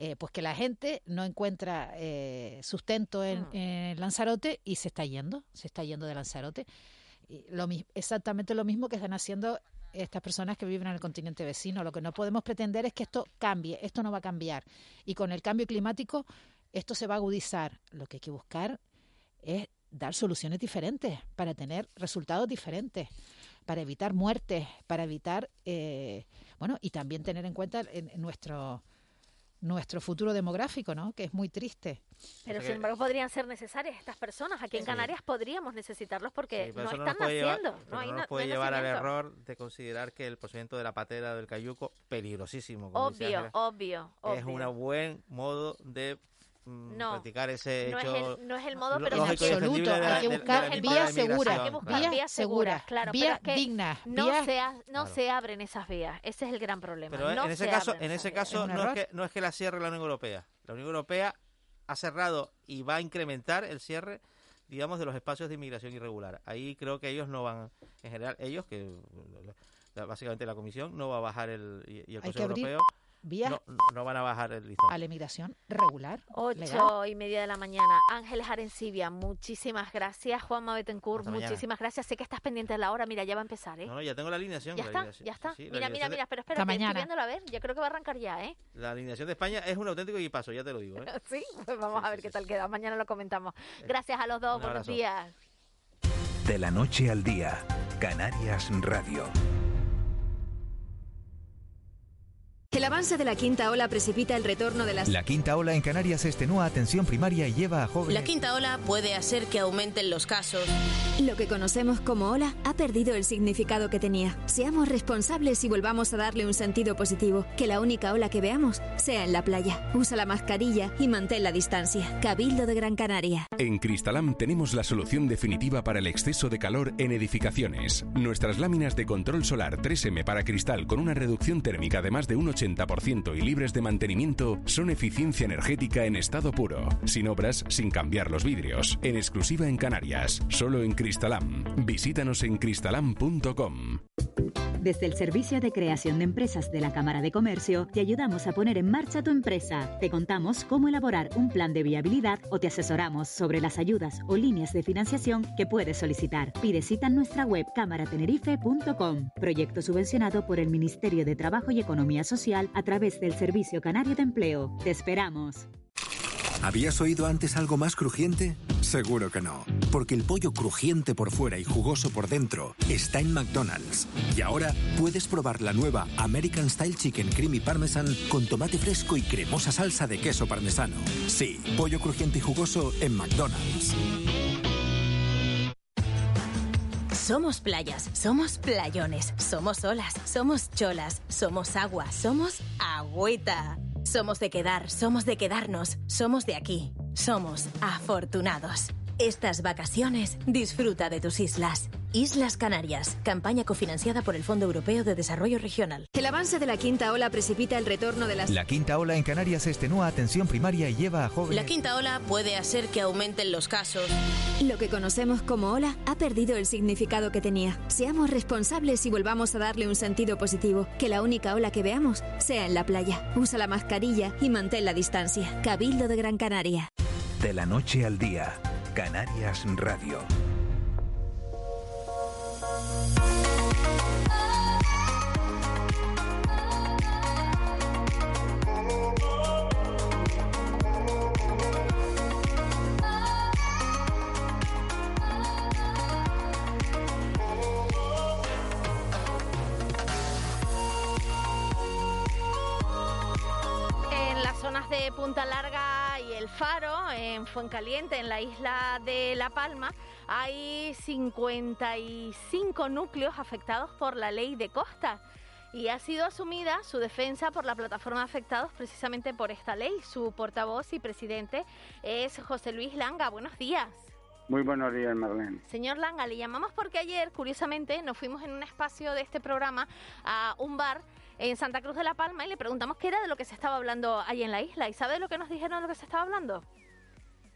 Eh, pues que la gente no encuentra eh, sustento en, mm. en, Lanzarote y se está yendo, se está yendo de Lanzarote. Y lo, exactamente lo mismo que están haciendo estas personas que viven en el continente vecino. Lo que no podemos pretender es que esto cambie, esto no va a cambiar. Y con el cambio climático esto se va a agudizar. Lo que hay que buscar es dar soluciones diferentes para tener resultados diferentes, para evitar muertes, para evitar, eh, bueno, y también tener en cuenta en, nuestro nuestro futuro demográfico, ¿no? Que es muy triste. Pero sin embargo podrían ser necesarias estas personas. Aquí en Canarias podríamos necesitarlos porque no están naciendo. no, hay nos puede llevar al error de considerar que el procedimiento de la patera del cayuco peligrosísimo. obvio, obvio, Es un buen modo de no, practicar ese no hecho. Es el, no es el modo, pero en absoluto. hay que buscar vías seguras. Hay que buscar vías seguras, claro. Vías dignas. No, se, no se abren esas vías. Ese es el gran problema. Pero no en ese caso, en ese caso no, es que, no es que la cierre la Unión Europea. La Unión Europea ha cerrado y va a incrementar el cierre digamos, de los espacios de inmigración irregular. Ahí creo que ellos no van, en general, ellos, que básicamente la Comisión, no va a bajar el, y el Consejo Europeo vía no, van a bajar el listón. A la inmigración regular. Ocho y media de la mañana. Ángeles Arencibia, muchísimas gracias. Juanma Betancourt, muchísimas gracias. Sé que estás pendiente de la hora. Mira, ya va a empezar, ¿eh? No, no, ya tengo la alineación. Ya está, ya está. mira, mira, mira, pero espera, estoy viéndola a ver. Yo creo que va a arrancar ya, ¿eh? La alineación de España es un auténtico paso ya te lo digo, ¿eh? (laughs) sí, pues vamos a ver qué tal queda. Mañana lo comentamos. Gracias a los dos. Buenos días. De la noche al día, Canarias Radio. El avance de la quinta ola precipita el retorno de las... La quinta ola en Canarias extenúa atención primaria y lleva a jóvenes... La quinta ola puede hacer que aumenten los casos. Lo que conocemos como ola ha perdido el significado que tenía. Seamos responsables y volvamos a darle un sentido positivo. Que la única ola que veamos sea en la playa. Usa la mascarilla y mantén la distancia. Cabildo de Gran Canaria. En Cristalam tenemos la solución definitiva para el exceso de calor en edificaciones. Nuestras láminas de control solar 3M para cristal con una reducción térmica de más de 1,80 80% y libres de mantenimiento son eficiencia energética en estado puro, sin obras, sin cambiar los vidrios, en exclusiva en Canarias, solo en Cristalam. Visítanos en cristalam.com. Desde el Servicio de Creación de Empresas de la Cámara de Comercio, te ayudamos a poner en marcha tu empresa. Te contamos cómo elaborar un plan de viabilidad o te asesoramos sobre las ayudas o líneas de financiación que puedes solicitar. Pide cita en nuestra web cámaratenerife.com. Proyecto subvencionado por el Ministerio de Trabajo y Economía Social a través del Servicio Canario de Empleo. Te esperamos. ¿Habías oído antes algo más crujiente? Seguro que no, porque el pollo crujiente por fuera y jugoso por dentro está en McDonald's. Y ahora puedes probar la nueva American Style Chicken Creamy Parmesan con tomate fresco y cremosa salsa de queso parmesano. Sí, pollo crujiente y jugoso en McDonald's. Somos playas, somos playones, somos olas, somos cholas, somos agua, somos agüita. Somos de quedar, somos de quedarnos, somos de aquí, somos afortunados. Estas vacaciones disfruta de tus islas. Islas Canarias, campaña cofinanciada por el Fondo Europeo de Desarrollo Regional. El avance de la quinta ola precipita el retorno de las... La quinta ola en Canarias extenúa atención primaria y lleva a jóvenes... La quinta ola puede hacer que aumenten los casos. Lo que conocemos como ola ha perdido el significado que tenía. Seamos responsables y volvamos a darle un sentido positivo. Que la única ola que veamos sea en la playa. Usa la mascarilla y mantén la distancia. Cabildo de Gran Canaria. De la noche al día, Canarias Radio. Thank you. Faro, en Fuencaliente, en la isla de La Palma, hay 55 núcleos afectados por la ley de costas. Y ha sido asumida su defensa por la plataforma afectados precisamente por esta ley. Su portavoz y presidente es José Luis Langa. Buenos días. Muy buenos días, Marlene. Señor Langa, le llamamos porque ayer, curiosamente, nos fuimos en un espacio de este programa a un bar en Santa Cruz de la Palma y le preguntamos qué era de lo que se estaba hablando ahí en la isla. ¿Y sabe de lo que nos dijeron de lo que se estaba hablando?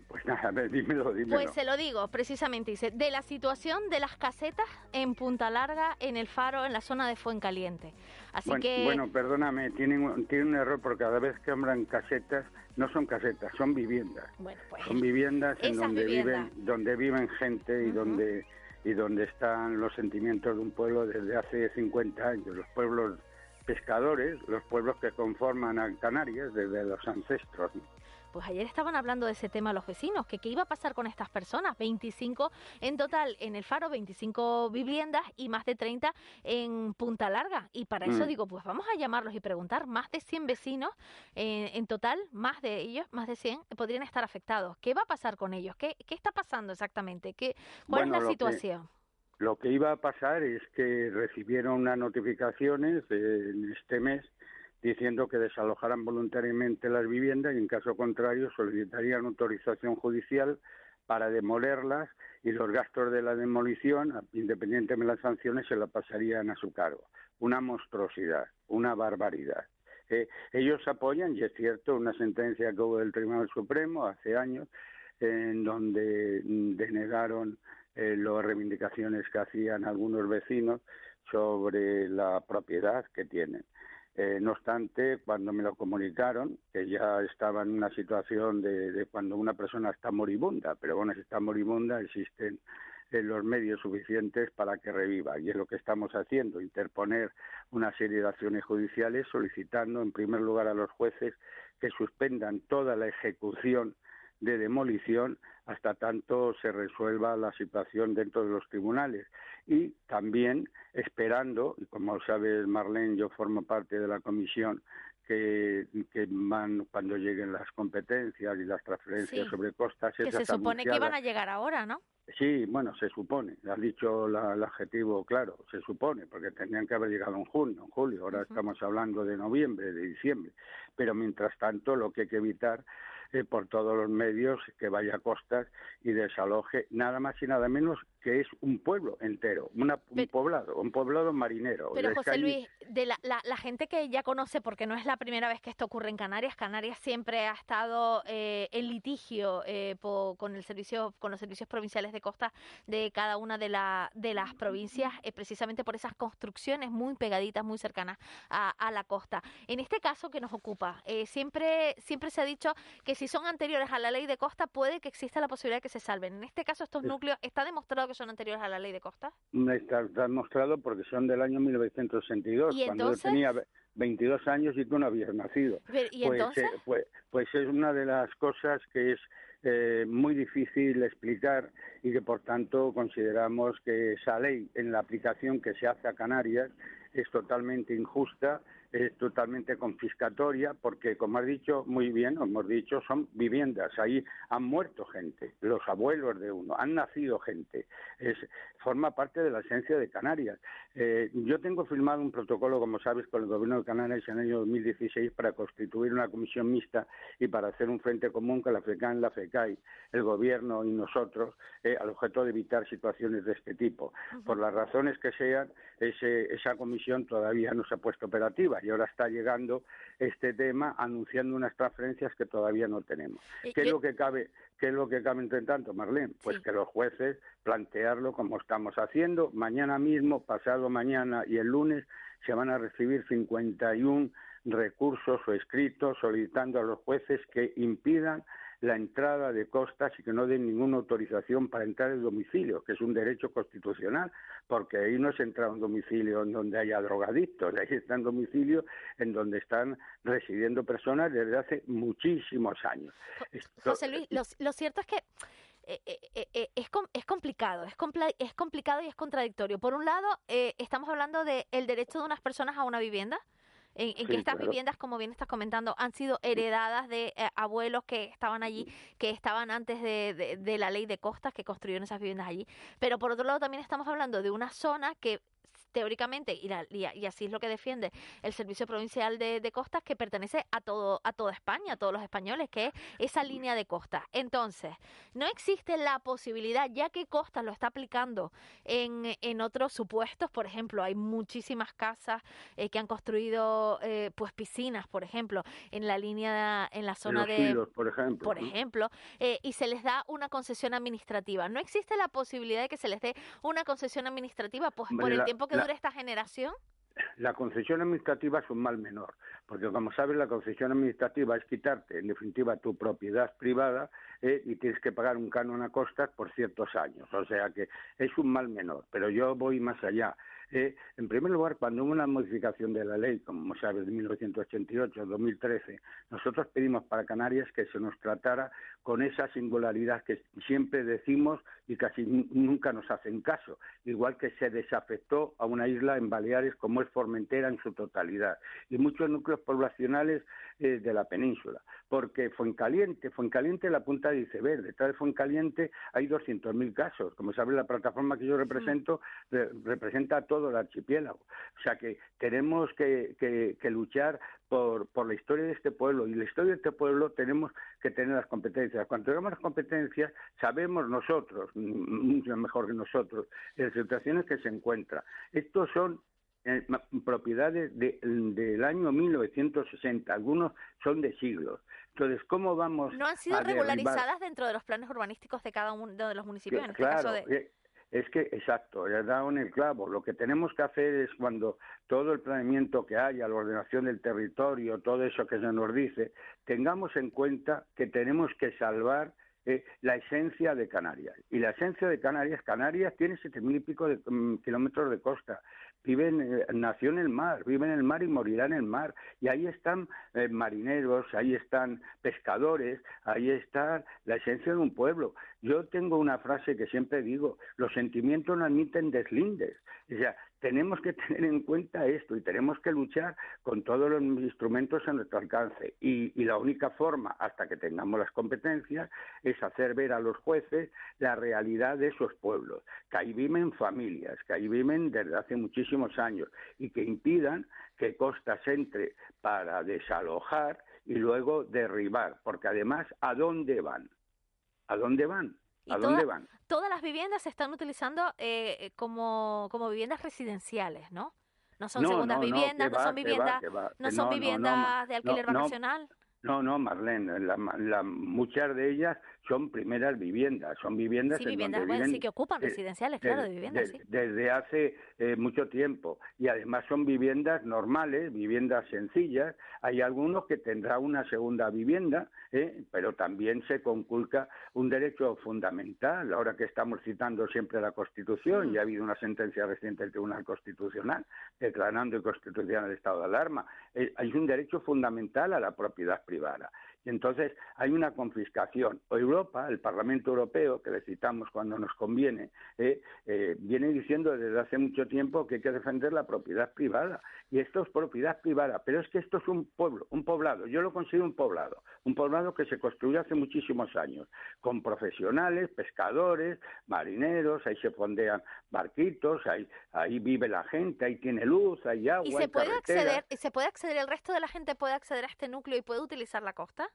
Pues nada, a ver, dímelo, dímelo. Pues se lo digo, precisamente, dice, de la situación de las casetas en Punta Larga, en el Faro, en la zona de Fuencaliente. Así bueno, que... Bueno, perdóname, tienen, un error porque cada vez que hablan casetas, no son casetas, son viviendas. Bueno, pues... Son viviendas en donde viven, donde viven gente y donde y donde están los sentimientos de un pueblo desde hace 50 años. Los pueblos pescadores, los pueblos que conforman a Canarias desde los ancestros. Pues ayer estaban hablando de ese tema los vecinos, que qué iba a pasar con estas personas. 25 en total en el Faro, 25 viviendas y más de 30 en Punta Larga. Y para eso mm. digo, pues vamos a llamarlos y preguntar, más de 100 vecinos eh, en total, más de ellos, más de 100, podrían estar afectados. ¿Qué va a pasar con ellos? ¿Qué, qué está pasando exactamente? ¿Qué, ¿Cuál es la situación? Lo que iba a pasar es que recibieron unas notificaciones en este mes diciendo que desalojaran voluntariamente las viviendas y en caso contrario solicitarían autorización judicial para demolerlas y los gastos de la demolición, independientemente de las sanciones, se la pasarían a su cargo. Una monstruosidad, una barbaridad. Eh, ellos apoyan, y es cierto, una sentencia que hubo del Tribunal Supremo hace años, en donde denegaron eh, las reivindicaciones que hacían algunos vecinos sobre la propiedad que tienen. Eh, no obstante, cuando me lo comunicaron, que ya estaba en una situación de, cuando una persona está moribunda, pero bueno, si está moribunda existen eh, los medios suficientes para que reviva. Y es lo que estamos haciendo, interponer una serie de acciones judiciales solicitando, en primer lugar, a los jueces que suspendan toda la ejecución de demolición hasta tanto se resuelva la situación dentro de los tribunales. Y también esperando, y como sabes Marlene, yo formo parte de la comisión que, que van cuando lleguen las competencias y las transferencias sobre costas. Que se supone que iban a llegar ahora, ¿no? Sí, bueno, se supone, has dicho el adjetivo claro, se supone, porque tenían que haber llegado en junio, en julio, ahora estamos hablando de noviembre, de diciembre, pero mientras tanto lo que hay que evitar por todos los medios que vaya a costas y desaloje nada más y nada menos que es un pueblo entero, un poblado, un poblado marinero. Pero José Luis, de la, la, gente que ya conoce, porque no es la primera vez que esto ocurre en Canarias, Canarias siempre ha estado eh, en litigio eh, con el servicio, con los servicios provinciales de costa de cada una de, la, de las provincias, eh, precisamente por esas construcciones muy pegaditas, muy cercanas a, a la costa. En este caso que nos ocupa, siempre, siempre se ha dicho que si son anteriores a la ley de costa puede que exista la posibilidad de que se salven. En este caso estos núcleos, ¿está demostrado que son anteriores a la ley de costa? Está, demostrado porque son del año 1962, cuando yo tenía 22 años y tú no habías nacido. ¿Y pues, entonces? Eh, pues, pues, es una de las cosas que es eh, muy difícil explicar y que por tanto consideramos que esa ley en la aplicación que se hace a Canarias es totalmente injusta es totalmente confiscatoria porque, como has dicho muy bien, hemos dicho, son viviendas. Ahí han muerto gente, los abuelos de uno, han nacido gente. Es, forma parte de la esencia de Canarias. Eh, yo tengo firmado un protocolo, como sabes, con el Gobierno de Canarias en el año 2016 para constituir una comisión mixta y para hacer un frente común con la FECAN, la FECAI, el Gobierno y nosotros, eh, al objeto de evitar situaciones de este tipo. Por las razones que sean, esa comisión todavía no se ha puesto operativa y ahora está llegando este tema anunciando unas transferencias que todavía no tenemos. ¿Qué es lo que cabe? ¿Qué es lo que cabe entre tanto, Marlene? Pues que los jueces plantearlo como estamos haciendo. Mañana mismo, pasado mañana y el lunes se van a recibir 51 recursos o escritos solicitando a los jueces que impidan la entrada de costas y que no den ninguna autorización para entrar en domicilio, que es un derecho constitucional, porque ahí no es entrar a un domicilio en donde haya drogadictos, ahí está en domicilio en donde están residiendo personas desde hace muchísimos años. José Luis, lo, cierto es que eh, eh, eh, es, es complicado, es, es complicado y es contradictorio. Por un lado, estamos hablando del derecho de unas personas a una vivienda, en, que estas viviendas, como bien estás comentando, han sido heredadas de eh, abuelos que estaban allí, que estaban antes de, de, la ley de costas, que construyeron esas viviendas allí. Pero por otro lado también estamos hablando de una zona que teóricamente, y, y, así es lo que defiende el Servicio Provincial de, Costas, que pertenece a todo a toda España, a todos los españoles, que es esa línea de costa. Entonces, no existe la posibilidad, ya que Costas lo está aplicando en, en otros supuestos, por ejemplo, hay muchísimas casas eh, que han construido eh, pues piscinas, por ejemplo, en la línea, en la zona de... por ejemplo. Por ejemplo, eh, y se les da una concesión administrativa. ¿No existe la posibilidad de que se les dé una concesión administrativa pues, por el tiempo que esta generación? La concesión administrativa es un mal menor, porque como sabes, la concesión administrativa es quitarte, en definitiva, tu propiedad privada eh, y tienes que pagar un canon a costas por ciertos años. O sea que es un mal menor, pero yo voy más allá. Eh, en primer lugar, cuando hubo una modificación de la ley, como sabes, de 1988, 2013, nosotros pedimos para Canarias que se nos tratara con esa singularidad que siempre decimos y casi nunca nos hacen caso, igual que se desafectó a una isla en Baleares como es Formentera en su totalidad y muchos núcleos poblacionales eh, de la península, porque Fuencaliente, Fuencaliente la punta de iceberg, detrás de Fuencaliente hay 200.000 casos, como sabes la plataforma que yo represento representa a todo el archipiélago, o sea que tenemos que, que luchar por, por, la historia de este pueblo y la historia de este pueblo tenemos que tener las competencias. Cuando tenemos las competencias, sabemos nosotros, mucho mejor que nosotros, en las situaciones que se encuentra. Estos son eh, propiedades de, del año 1960, algunos son de siglos. Entonces, ¿cómo vamos ¿No han sido regularizadas dentro de los planes urbanísticos de cada uno de los municipios? en este caso de... Eh, es que, exacto, ya dado en el clavo. Lo que tenemos que hacer es cuando todo el planeamiento que haya, la ordenación del territorio, todo eso que se nos dice, tengamos en cuenta que tenemos que salvar eh, la esencia de Canarias. Y la esencia de Canarias, Canarias tiene siete mil y pico de mm, kilómetros de costa viven, eh, nació en el mar, vive en el mar y morirá en el mar. Y ahí están eh, marineros, ahí están pescadores, ahí está la esencia de un pueblo. Yo tengo una frase que siempre digo, los sentimientos no admiten deslindes. O sea, tenemos que (laughs) tener en cuenta esto y tenemos que luchar con todos los instrumentos a nuestro alcance. Y, y, la única forma, hasta que tengamos las competencias, es hacer ver a los jueces la realidad de esos pueblos, que ahí viven familias, que ahí viven desde hace muchísimos años y que impidan que Costas entre para desalojar y luego derribar, porque además, ¿a dónde van? ¿A dónde van? ¿A dónde van? Todas las viviendas se están utilizando eh, como, como viviendas residenciales, ¿no? No son segundas viviendas, no, son viviendas, no son viviendas de alquiler vacacional. No, no, Marlene, la, muchas de ellas son primeras viviendas, son viviendas, sí, viviendas sí que ocupan residenciales, claro, de viviendas, sí. Desde hace eh, mucho tiempo y además son viviendas normales, viviendas sencillas. Hay algunos que tendrán una segunda vivienda, ¿eh? pero también se conculca un derecho fundamental. Ahora que estamos citando siempre la Constitución mm. y ha habido una sentencia reciente del Tribunal Constitucional declarando inconstitucional el estado de alarma, eh, hay un derecho fundamental a la propiedad privada. Y entonces hay una confiscación. Europa, el Parlamento Europeo, que le citamos cuando nos conviene, eh, eh, viene diciendo desde hace mucho tiempo que hay que defender la propiedad privada. Y esto es propiedad privada, pero es que esto es un pueblo, un poblado. Yo lo considero un poblado, un poblado que se construyó hace muchísimos años, con profesionales, pescadores, marineros, ahí se fondean barquitos, ahí, ahí vive la gente, ahí tiene luz, hay agua. ¿Y se puede acceder, se puede acceder, el resto de la gente puede acceder a este núcleo y puede utilizar la costa?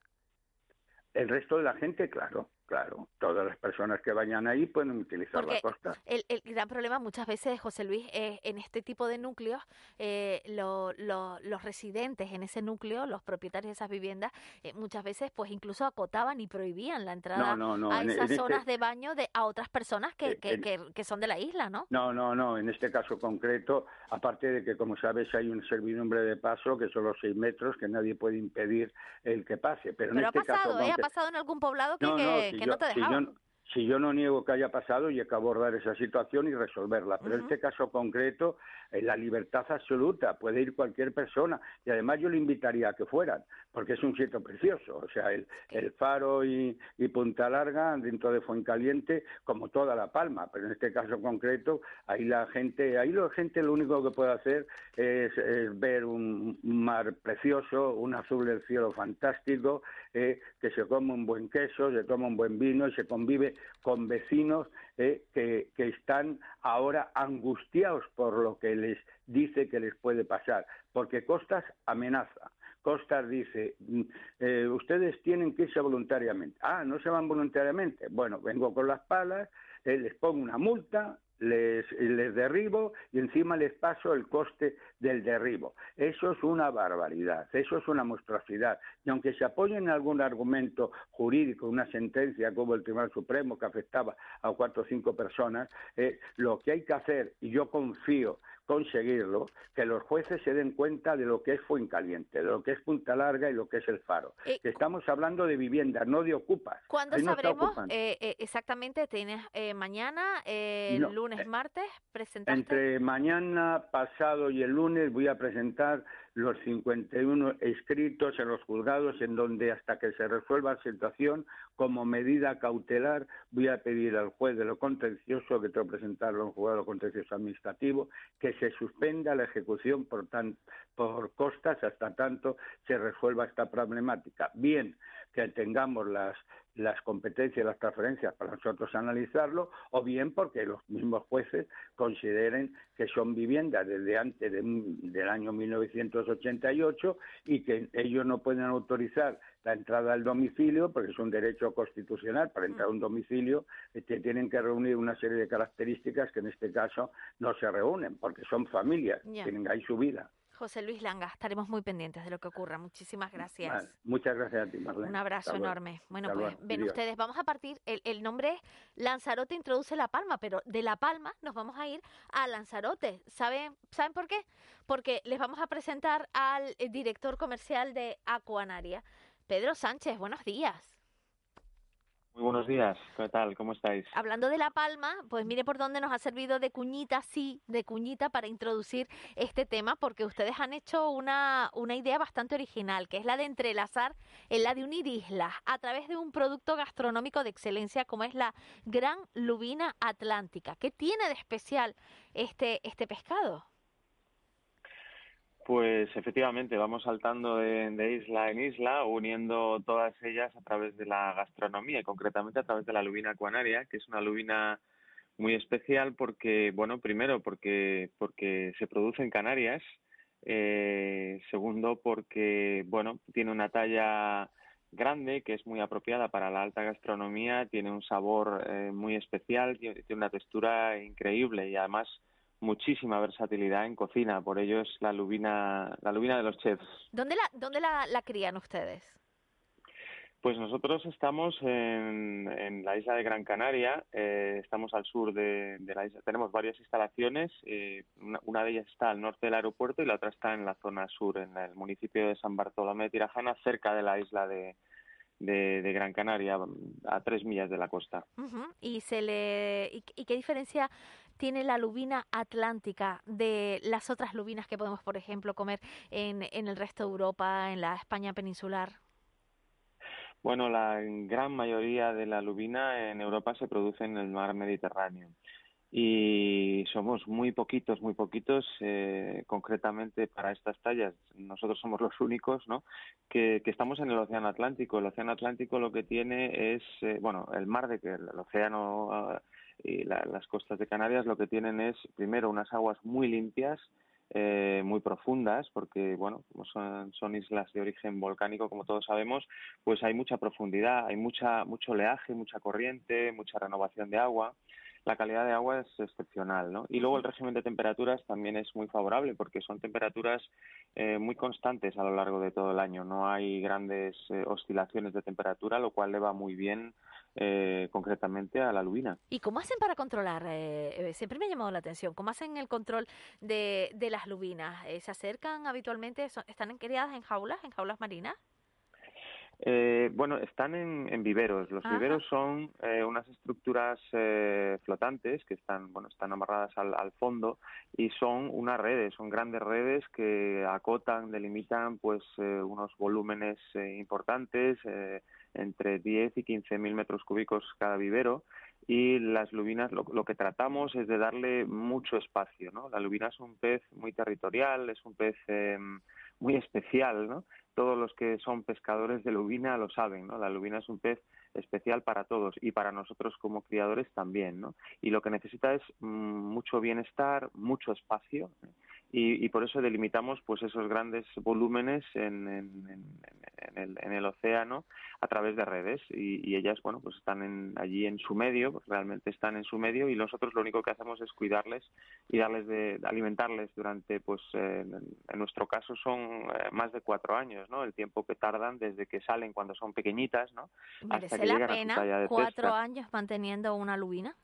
El resto de la gente, claro. Claro, todas las personas que vayan ahí pueden utilizar la costa. El, el, gran problema muchas veces, José Luis, es en este tipo de núcleos, eh, los residentes en ese núcleo, los propietarios de esas viviendas, eh, muchas veces pues incluso acotaban y prohibían la entrada a esas este zonas de baño de a otras personas que, que, que, son de la isla, ¿no? No, no, no. En este caso concreto, aparte de que, como sabes, hay un servidumbre de paso que son los seis metros que nadie puede impedir el que pase. Pero, en ha este pasado, ¿eh? Ha pasado en algún poblado que que no te dejaban. si yo no niego que haya pasado y hay que abordar esa situación y resolverla, pero en este caso concreto, eh, la libertad absoluta, puede ir cualquier persona y además yo le invitaría a que fueran, porque es un sitio precioso, o sea, el, el Faro y, Punta Larga dentro de Fuencaliente, como toda La Palma, pero en este caso concreto, ahí la gente, ahí la gente lo único que puede hacer es, ver un mar precioso, un azul del cielo fantástico, eh, que se come un buen queso, se toma un buen vino y se convive con vecinos eh, que, que están ahora angustiados por lo que les dice que les puede pasar, porque Costas amenaza. Costas dice, mm, eh, ustedes tienen que irse voluntariamente. Ah, no se van voluntariamente. Bueno, vengo con las palas, les pongo una multa, les, les derribo y encima les paso el coste del derribo. Eso es una barbaridad, eso es una monstruosidad. Y aunque se apoyen en algún argumento jurídico, una sentencia como el Tribunal Supremo que afectaba a cuatro o cinco personas, eh, lo que hay que hacer, y yo confío conseguirlo, que los jueces se den cuenta de lo que es Fuencaliente, de lo que es Punta Larga y lo que es el Faro. Eh, estamos hablando de viviendas, no de ocupas. ¿Cuándo sabremos eh, eh, exactamente? ¿Tienes mañana, el lunes? lunes, martes, presentaste. Entre mañana, pasado y el lunes voy a presentar los 51 escritos en los juzgados en donde hasta que se resuelva la situación como medida cautelar voy a pedir al juez de lo contencioso que tengo presentarlo en un juzgado contencioso administrativo que se suspenda la ejecución por, costas hasta tanto se resuelva esta problemática. Bien que tengamos las las competencias y las transferencias para nosotros analizarlo, o bien porque los mismos jueces consideren que son viviendas desde antes del año 1988 y que ellos no pueden autorizar la entrada al domicilio, porque es un derecho constitucional, para entrar a un domicilio este, tienen que reunir una serie de características que en este caso no se reúnen, porque son familias, tienen ahí su vida. José Luis Langa, estaremos muy pendientes de lo que ocurra. Muchísimas gracias. muchas gracias a ti, Marlene. Un abrazo enorme. Bueno, pues ven ustedes, vamos a partir, el, el, nombre Lanzarote introduce La Palma, pero de La Palma nos vamos a ir a Lanzarote. ¿Saben, ¿saben por qué? Porque les vamos a presentar al eh, director comercial de Acuanaria, Pedro Sánchez. Buenos días. Muy buenos días, ¿qué tal? ¿Cómo estáis? Hablando de La Palma, pues mire por dónde nos ha servido de cuñita, sí, de cuñita para introducir este tema, porque ustedes han hecho una, una idea bastante original, que es la de entrelazar, en la de unir islas a través de un producto gastronómico de excelencia como es la Gran Lubina Atlántica. ¿Qué tiene de especial este, este pescado? Pues efectivamente, vamos saltando de, isla en isla, uniendo todas ellas a través de la gastronomía y concretamente a través de la lubina acuanaria, que es una lubina muy especial porque, bueno, primero porque, porque se produce en Canarias, eh, segundo porque, bueno, tiene una talla grande que es muy apropiada para la alta gastronomía, tiene un sabor eh, muy especial, tiene una textura increíble y además muchísima versatilidad en cocina, por ello es la lubina, la lubina de los chefs. ¿Dónde la, dónde la, crían ustedes? Pues nosotros estamos en, en, la isla de Gran Canaria, eh, estamos al sur de, la isla, tenemos varias instalaciones, eh, una, de ellas está al norte del aeropuerto y la otra está en la zona sur, en el municipio de San Bartolomé de Tirajana, cerca de la isla de, de, Gran Canaria, a tres millas de la costa. ¿Y, se le, y qué diferencia tiene la lubina atlántica de las otras lubinas que podemos, por ejemplo, comer en, en el resto de Europa, en la España peninsular? Bueno, la gran mayoría de la lubina en Europa se produce en el mar Mediterráneo y somos muy poquitos, muy poquitos, eh, concretamente para estas tallas. Nosotros somos los únicos, ¿no? Que, que, estamos en el Océano Atlántico. El Océano Atlántico lo que tiene es, eh, bueno, el mar de que el océano ah, y las costas de Canarias lo que tienen es primero unas aguas muy limpias, eh, muy profundas, porque bueno, son, son, islas de origen volcánico, como todos sabemos, pues hay mucha profundidad, hay mucha, mucho oleaje, mucha corriente, mucha renovación de agua. La calidad de agua es excepcional, ¿no? Y luego el régimen de temperaturas también es muy favorable porque son temperaturas eh, muy constantes a lo largo de todo el año. No hay grandes eh, oscilaciones de temperatura, lo cual le va muy bien eh, concretamente a la lubina. ¿Y cómo hacen para controlar? Eh, eh, siempre me ha llamado la atención. ¿Cómo hacen el control de, de las lubinas? ¿Se acercan habitualmente? ¿Están criadas en jaulas, en jaulas marinas? Eh, bueno, están en, viveros. Los viveros son eh, unas estructuras eh, flotantes que están, bueno, están amarradas al, al, fondo y son unas redes, son grandes redes que acotan, delimitan, pues, unos volúmenes importantes, entre 10 y 15 mil metros cúbicos cada vivero. Y las lubinas, lo, lo, que tratamos es de darle mucho espacio, ¿no? La lubina es un pez muy territorial, es un pez em, muy especial, ¿no? todos los que son pescadores de lubina lo saben, ¿no? La lubina es un pez especial para todos y para nosotros como criadores también, ¿no? Y lo que necesita es mm, mucho bienestar, mucho espacio y, por eso delimitamos pues esos grandes volúmenes en, en, el, océano a través de redes. Y, ellas bueno pues están allí en su medio pues realmente están en su medio y nosotros lo único que hacemos es cuidarles y darles de, alimentarles durante pues en nuestro caso son eh, más de cuatro años no el tiempo que tardan desde que salen cuando son pequeñitas no hasta que la pena cuatro años manteniendo una lubina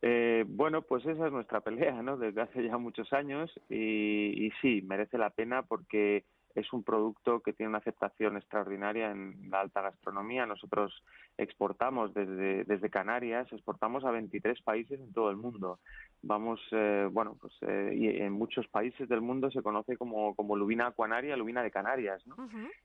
eh, bueno, pues esa es nuestra pelea, ¿no? (laughs) Desde hace ya muchos años y, y sí, merece la pena porque es un producto que tiene una aceptación extraordinaria en la alta gastronomía. Nosotros exportamos desde, desde Canarias, exportamos a 23 países en todo el mundo. Vamos, eh, bueno, pues eh, y en muchos países del mundo se conoce como, como lubina acuanaria, lubina de Canarias, ¿no?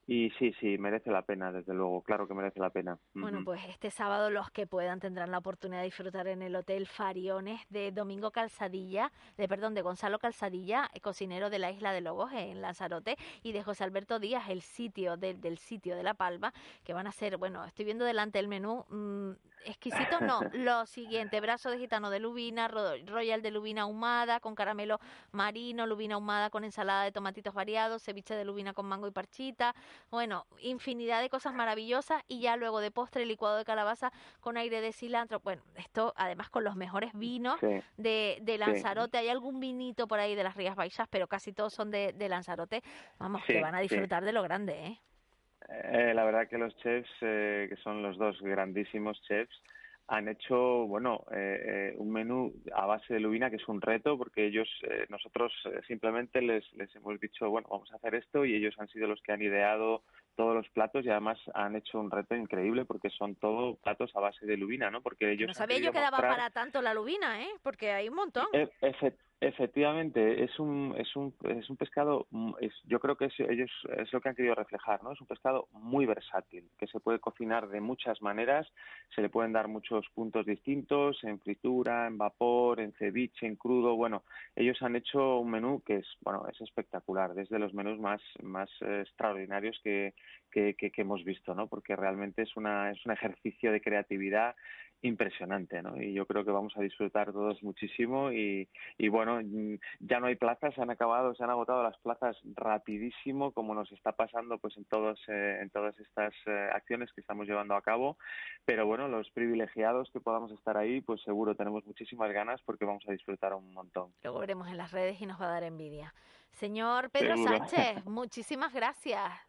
Y sí, sí, merece la pena, desde luego, claro que merece la pena. Bueno, pues este sábado los que puedan tendrán la oportunidad de disfrutar en el Hotel Fariones de Domingo Calzadilla, de perdón, de Gonzalo Calzadilla, cocinero de la Isla de Lobos en Lanzarote, y de José Alberto Díaz, el sitio del sitio de La Palma, que van a ser, bueno, estoy viendo delante el menú, mm, exquisito, no, (laughs) lo siguiente, brazo de gitano de lubina, royal de lubina ahumada con caramelo marino, lubina ahumada con ensalada de tomatitos variados, ceviche de lubina con mango y parchita, bueno, infinidad de cosas maravillosas y ya luego de postre licuado de calabaza con aire de cilantro, bueno, esto además con los mejores vinos de, de Lanzarote, hay algún vinito por ahí de las Rías Baixas, pero casi todos son de, de Lanzarote, vamos, que van a disfrutar de lo grande, ¿eh? Eh, la verdad que los chefs, eh, que son los dos grandísimos chefs, han hecho, bueno, eh, un menú a base de lubina que es un reto porque ellos, nosotros simplemente les, les hemos dicho, bueno, vamos a hacer esto y ellos han sido los que han ideado todos los platos y además han hecho un reto increíble porque son todos platos a base de lubina, ¿no? Porque ellos no sabía yo que daba para tanto la lubina, ¿eh? Porque hay un montón. E, Efectivamente, es un, es un, es un pescado, mm, es, yo creo que es, ellos es lo que han querido reflejar, ¿no? Es un pescado muy versátil, que se puede cocinar de muchas maneras, se le pueden dar muchos puntos distintos, en fritura, en vapor, en ceviche, en crudo, bueno, ellos han hecho un menú que es, bueno, es espectacular, desde los menús más, más eh, extraordinarios que, que, que, que, hemos visto, ¿no? Porque realmente es una, es un ejercicio de creatividad impresionante, ¿no? Y yo creo que vamos a disfrutar todos muchísimo y, y bueno, mm, ya no hay plazas, se han acabado, se han agotado las plazas rapidísimo, como nos está pasando pues en todos eh, en todas estas eh, acciones que estamos llevando a cabo, pero bueno, los privilegiados que podamos estar ahí, pues seguro tenemos muchísimas ganas porque vamos a disfrutar un montón. Luego veremos en las redes y nos va a dar envidia. Señor Pedro Sánchez, (laughs) muchísimas gracias.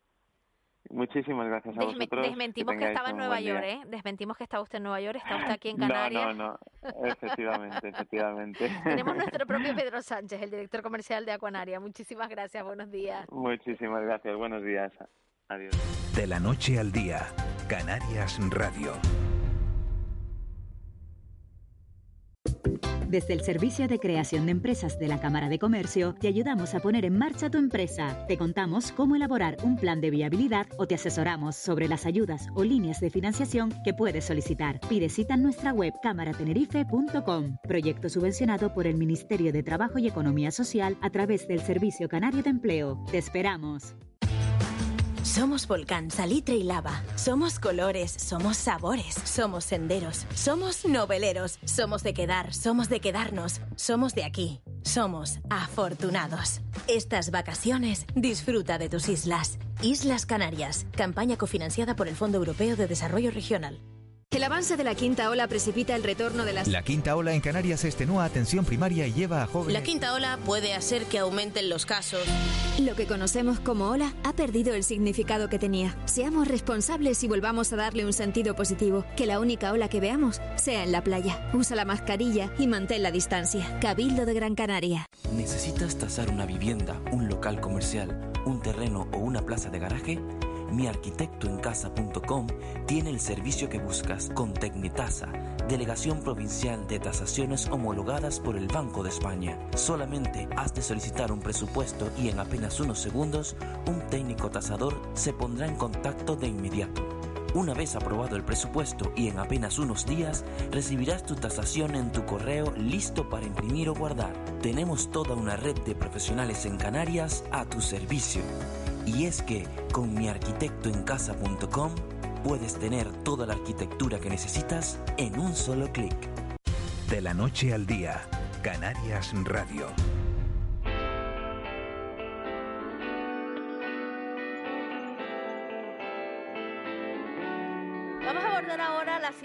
Muchísimas gracias a vosotros. Desmentimos que, estaba en Nueva York, ¿eh? Desmentimos que estaba usted en Nueva York, está usted aquí en (laughs) Canarias. No, no, no, efectivamente, efectivamente. (laughs) Tenemos nuestro propio (laughs) Pedro Sánchez, el director comercial de Acuanaria. Muchísimas gracias, buenos días. Muchísimas gracias, buenos días. Adiós. De la noche al día, Canarias Radio. Desde el Servicio de Creación de Empresas de la Cámara de Comercio, te ayudamos a poner en marcha tu empresa. Te contamos cómo elaborar un plan de viabilidad o te asesoramos sobre las ayudas o líneas de financiación que puedes solicitar. Pide cita en nuestra web cámaratenerife.com. Proyecto subvencionado por el Ministerio de Trabajo y Economía Social a través del Servicio Canario de Empleo. Te esperamos. Somos volcán, salitre y lava. Somos colores, somos sabores, somos senderos, somos noveleros, somos de quedar, somos de quedarnos, somos de aquí. Somos afortunados. Estas vacaciones disfruta de tus islas. Islas Canarias, campaña cofinanciada por el Fondo Europeo de Desarrollo Regional. El avance de la quinta ola precipita el retorno de las... La quinta ola en Canarias extenúa atención primaria y lleva a jóvenes... La quinta ola puede hacer que aumenten los casos. Lo que conocemos como ola ha perdido el significado que tenía. Seamos responsables y volvamos a darle un sentido positivo. Que la única ola que veamos sea en la playa. Usa la mascarilla y mantén la distancia. Cabildo de Gran Canaria. ¿Necesitas tasar una vivienda, un local comercial, un terreno o una plaza de garaje? miarquitectoencasa.com tiene el servicio que buscas con Tecnitasa, Delegación Provincial de Tasaciones homologadas por el Banco de España. Solamente has de solicitar un presupuesto y en apenas unos segundos un técnico tasador se pondrá en contacto de inmediato. Una vez aprobado el presupuesto y en apenas unos días, recibirás tu tasación en tu correo listo para imprimir o guardar. Tenemos toda una red de profesionales en Canarias a tu servicio. Y es que con miarquitectoencasa.com puedes tener toda la arquitectura que necesitas en un solo clic. De la noche al día, Canarias Radio.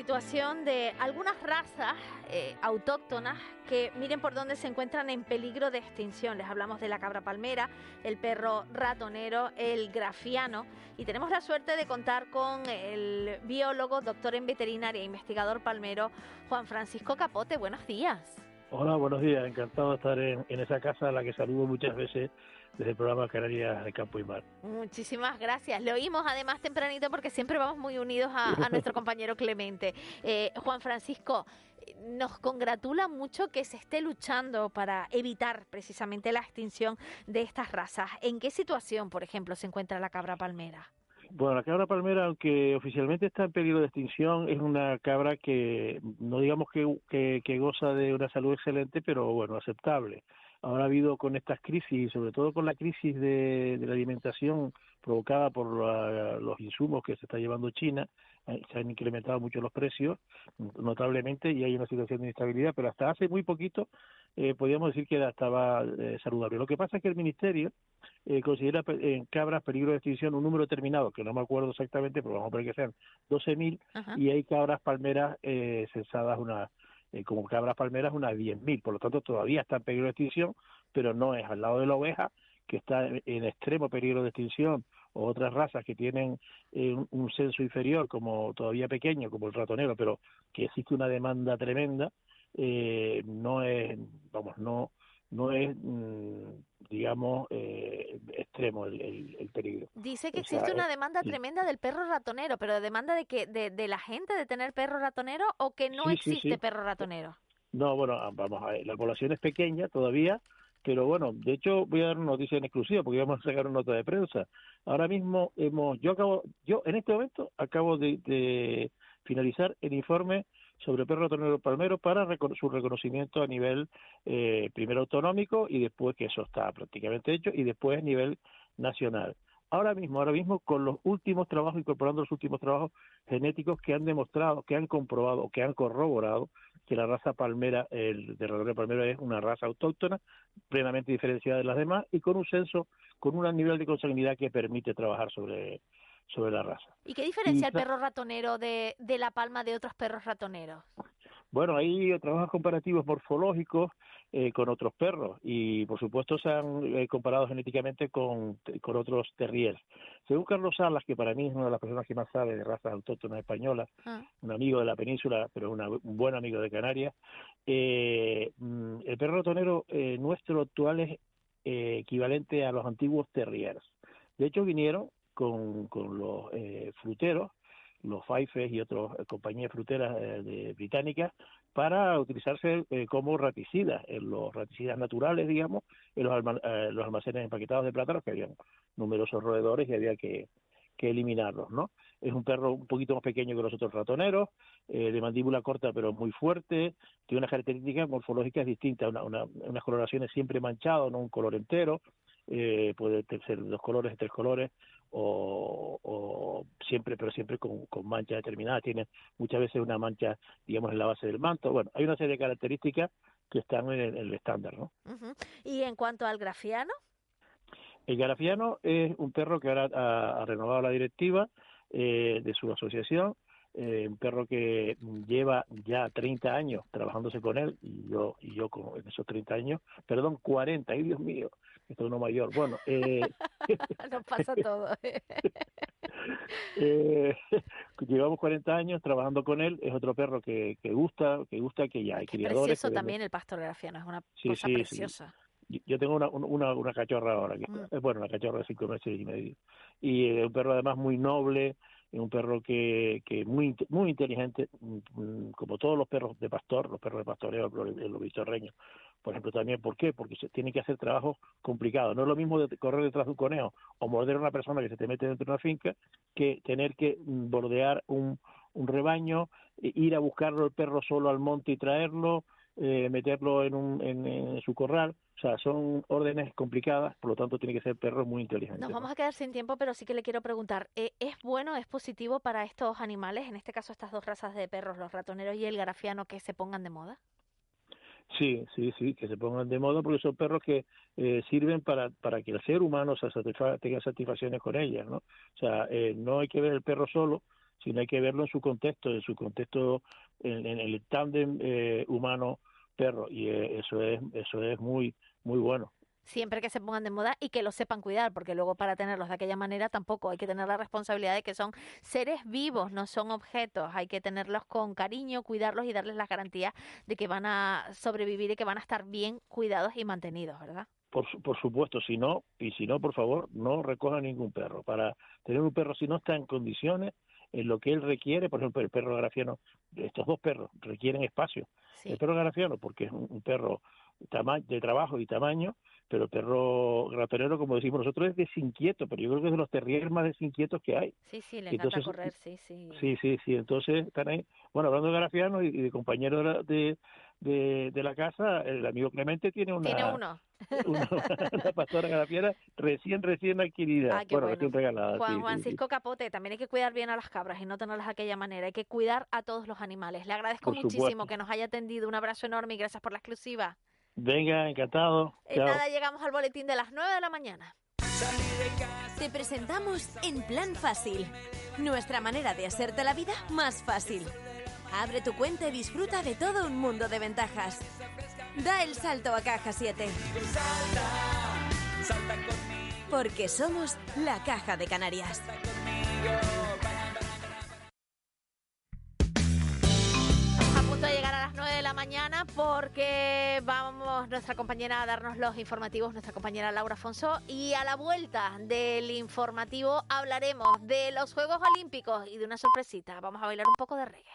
Situación de algunas razas eh, autóctonas que miren por dónde se encuentran en peligro de extinción. Les hablamos de la cabra palmera, el perro ratonero, el grafiano y tenemos la suerte de contar con el biólogo, doctor en veterinaria e investigador palmero Juan Francisco Capote. Buenos días. Hola, buenos días. Encantado de estar en, esa casa a la que saludo muchas veces desde el programa Canarias de Campo y Mar. Muchísimas gracias. Lo oímos además tempranito porque siempre vamos muy unidos a, (laughs) nuestro compañero Clemente. Eh, Juan Francisco, nos congratula mucho que se esté luchando para evitar precisamente la extinción de estas razas. ¿En qué situación, por ejemplo, se encuentra la cabra palmera? Bueno, la cabra palmera, aunque oficialmente está en peligro de extinción, es una cabra que no digamos que, que, goza de una salud excelente, pero bueno, aceptable. Ahora ha habido con estas crisis, sobre todo con la crisis de, de la alimentación provocada por los insumos que se está llevando China, eh, se han incrementado mucho los precios notablemente y hay una situación de inestabilidad, pero hasta hace muy poquito eh, podíamos decir que estaba eh, saludable. Lo que pasa es que el Ministerio eh, considera en cabras peligro de extinción un número determinado, que no me acuerdo exactamente, pero vamos a poner que sean 12.000, y hay cabras palmeras eh, censadas una, como cabras palmeras unas 10.000, por lo tanto todavía está en peligro de extinción, pero no es al lado de la oveja, que está en extremo peligro de extinción, o otras razas que tienen eh, un, censo inferior, como todavía pequeño, como el ratonero, pero que existe una demanda tremenda, eh, no es, vamos, no, no es, mm, digamos, eh, extremo el, el, peligro. Dice que existe una demanda tremenda del perro ratonero, pero demanda de que de, de, la gente de tener perro ratonero o que no existe perro ratonero. No, bueno, vamos a ver, la población es pequeña todavía, pero bueno, de hecho voy a dar una noticia en exclusiva porque vamos a sacar una nota de prensa. Ahora mismo hemos, yo acabo, yo en este momento acabo de, finalizar el informe sobre perro ratonero palmero para su reconocimiento a nivel eh, primero autonómico y después que eso está prácticamente hecho y después a nivel nacional. Ahora mismo, ahora mismo con los últimos trabajos, incorporando los últimos trabajos genéticos que han demostrado, que han comprobado, que han corroborado que la raza palmera, el de palmero es una raza autóctona, plenamente diferenciada de las demás y con un censo, con un nivel de consanguinidad que permite trabajar sobre, sobre la raza. ¿Y qué diferencia el perro ratonero de, de la palma de otros perros ratoneros? Bueno, hay trabajos comparativos morfológicos eh, con otros perros y, por supuesto, se han eh, comparado genéticamente con, con otros terriers. Según Carlos Salas, que para mí es una de las personas que más sabe de razas autóctonas españolas, ah. un amigo de la península, pero un buen amigo de Canarias, eh, mm, el perro ratonero nuestro actual es equivalente a los antiguos terriers. De hecho, vinieron con, con los fruteros los Faifes y otras eh, compañías fruteras eh, británicas para utilizarse eh, como raticidas, en los raticidas naturales, digamos, en los, los, almacenes empaquetados de plátanos, que habían numerosos roedores y había que, eliminarlos, ¿no? Es un perro un poquito más pequeño que los otros ratoneros, de mandíbula corta pero muy fuerte, tiene unas características morfológicas distintas, una, una, unas coloraciones siempre manchadas, no un color entero, eh, puede ser dos colores, tres colores, o, siempre, pero siempre con, con manchas determinadas. Tiene muchas veces una mancha, digamos, en la base del manto. Bueno, hay una serie de características que están en el, estándar, ¿no? ¿Y en cuanto al grafiano? El grafiano es un perro que ahora ha, renovado la directiva eh, de su asociación, eh, un perro que lleva ya 30 años trabajándose con él y yo y yo con en esos 30 años, perdón, 40, ay Dios mío, esto es uno mayor. Bueno, eh, (laughs) nos pasa todo. (laughs) eh, (laughs) llevamos 40 años trabajando con él. Es otro perro que, que gusta, que gusta que ya hay criadores. Precioso también el pastor grafiano, es una cosa preciosa. Yo tengo una, una, una cachorra ahora, que, mm. bueno, una cachorra de cinco meses y medio. Y es un perro además muy noble, un perro que, que muy muy inteligente, mm, como todos los perros de pastor, los perros de pastoreo, los, vistorreños, por ejemplo, también, ¿por qué? Porque se tiene que hacer trabajo complicado. No es lo mismo de correr detrás de un conejo o morder a una persona que se te mete dentro de una finca que tener que mm, bordear un, un rebaño, e ir a buscarlo el perro solo al monte y traerlo, eh, meterlo en, un, en, su corral. O sea, son órdenes complicadas, por lo tanto tiene que ser perro muy inteligente. Nos vamos a quedar sin tiempo, pero sí que le quiero preguntar, eh, ¿es bueno, es positivo para estos animales, en este caso estas dos razas de perros, los ratoneros y el garafiano, que se pongan de moda? Sí, sí, sí, que se pongan de moda porque son perros que eh, sirven para, para que el ser humano se tenga satisfacciones con ellas, ¿no? O sea, eh, no hay que ver el perro solo, sino hay que verlo en su contexto, en su contexto, en, el tándem eh, humano-perro, y eso es eso es muy muy bueno. siempre que se pongan de moda y que los sepan cuidar, porque luego para tenerlos de aquella manera tampoco hay que tener la responsabilidad de que son seres vivos, no son objetos, hay que tenerlos con cariño, cuidarlos y darles las garantías de que van a sobrevivir y que van a estar bien cuidados y mantenidos, ¿verdad? Por, por supuesto, si no, y si no, por favor, no recoja ningún perro. Para tener un perro, si no está en condiciones, en lo que él requiere, por ejemplo, el perro grafiano, estos dos perros requieren espacio. El perro grafiano, porque es un, perro de trabajo y tamaño, pero el perro ratonero, como decimos nosotros, es desinquieto, pero yo creo que es de los terriers más desinquietos que hay. Sí, sí, le encanta correr, sí, sí. Sí, sí, sí, entonces están ahí. Bueno, hablando de grafiano y, de compañero de, de, de, la casa, el amigo Clemente tiene una... Tiene uno. (laughs) Una, pastora grafiana recién, recién adquirida, ah, bueno, recién regalada. Juan Francisco Capote, también hay que cuidar bien a las cabras y no tenerlas de aquella manera, hay que cuidar a todos los animales. Le agradezco muchísimo que nos haya atendido, un abrazo enorme y gracias por la exclusiva. Venga, encantado. En eh, nada llegamos al boletín de las 9 de la mañana. Te presentamos En Plan Fácil, nuestra manera de hacerte la vida más fácil. Abre tu cuenta y disfruta de todo un mundo de ventajas. Da el salto a Caja 7. Porque somos la Caja de Canarias. llegar a las 9 de la mañana porque vamos nuestra compañera a darnos los informativos, nuestra compañera Laura Afonso. Y a la vuelta del informativo hablaremos de los Juegos Olímpicos y de una sorpresita. Vamos a bailar un poco de reggae.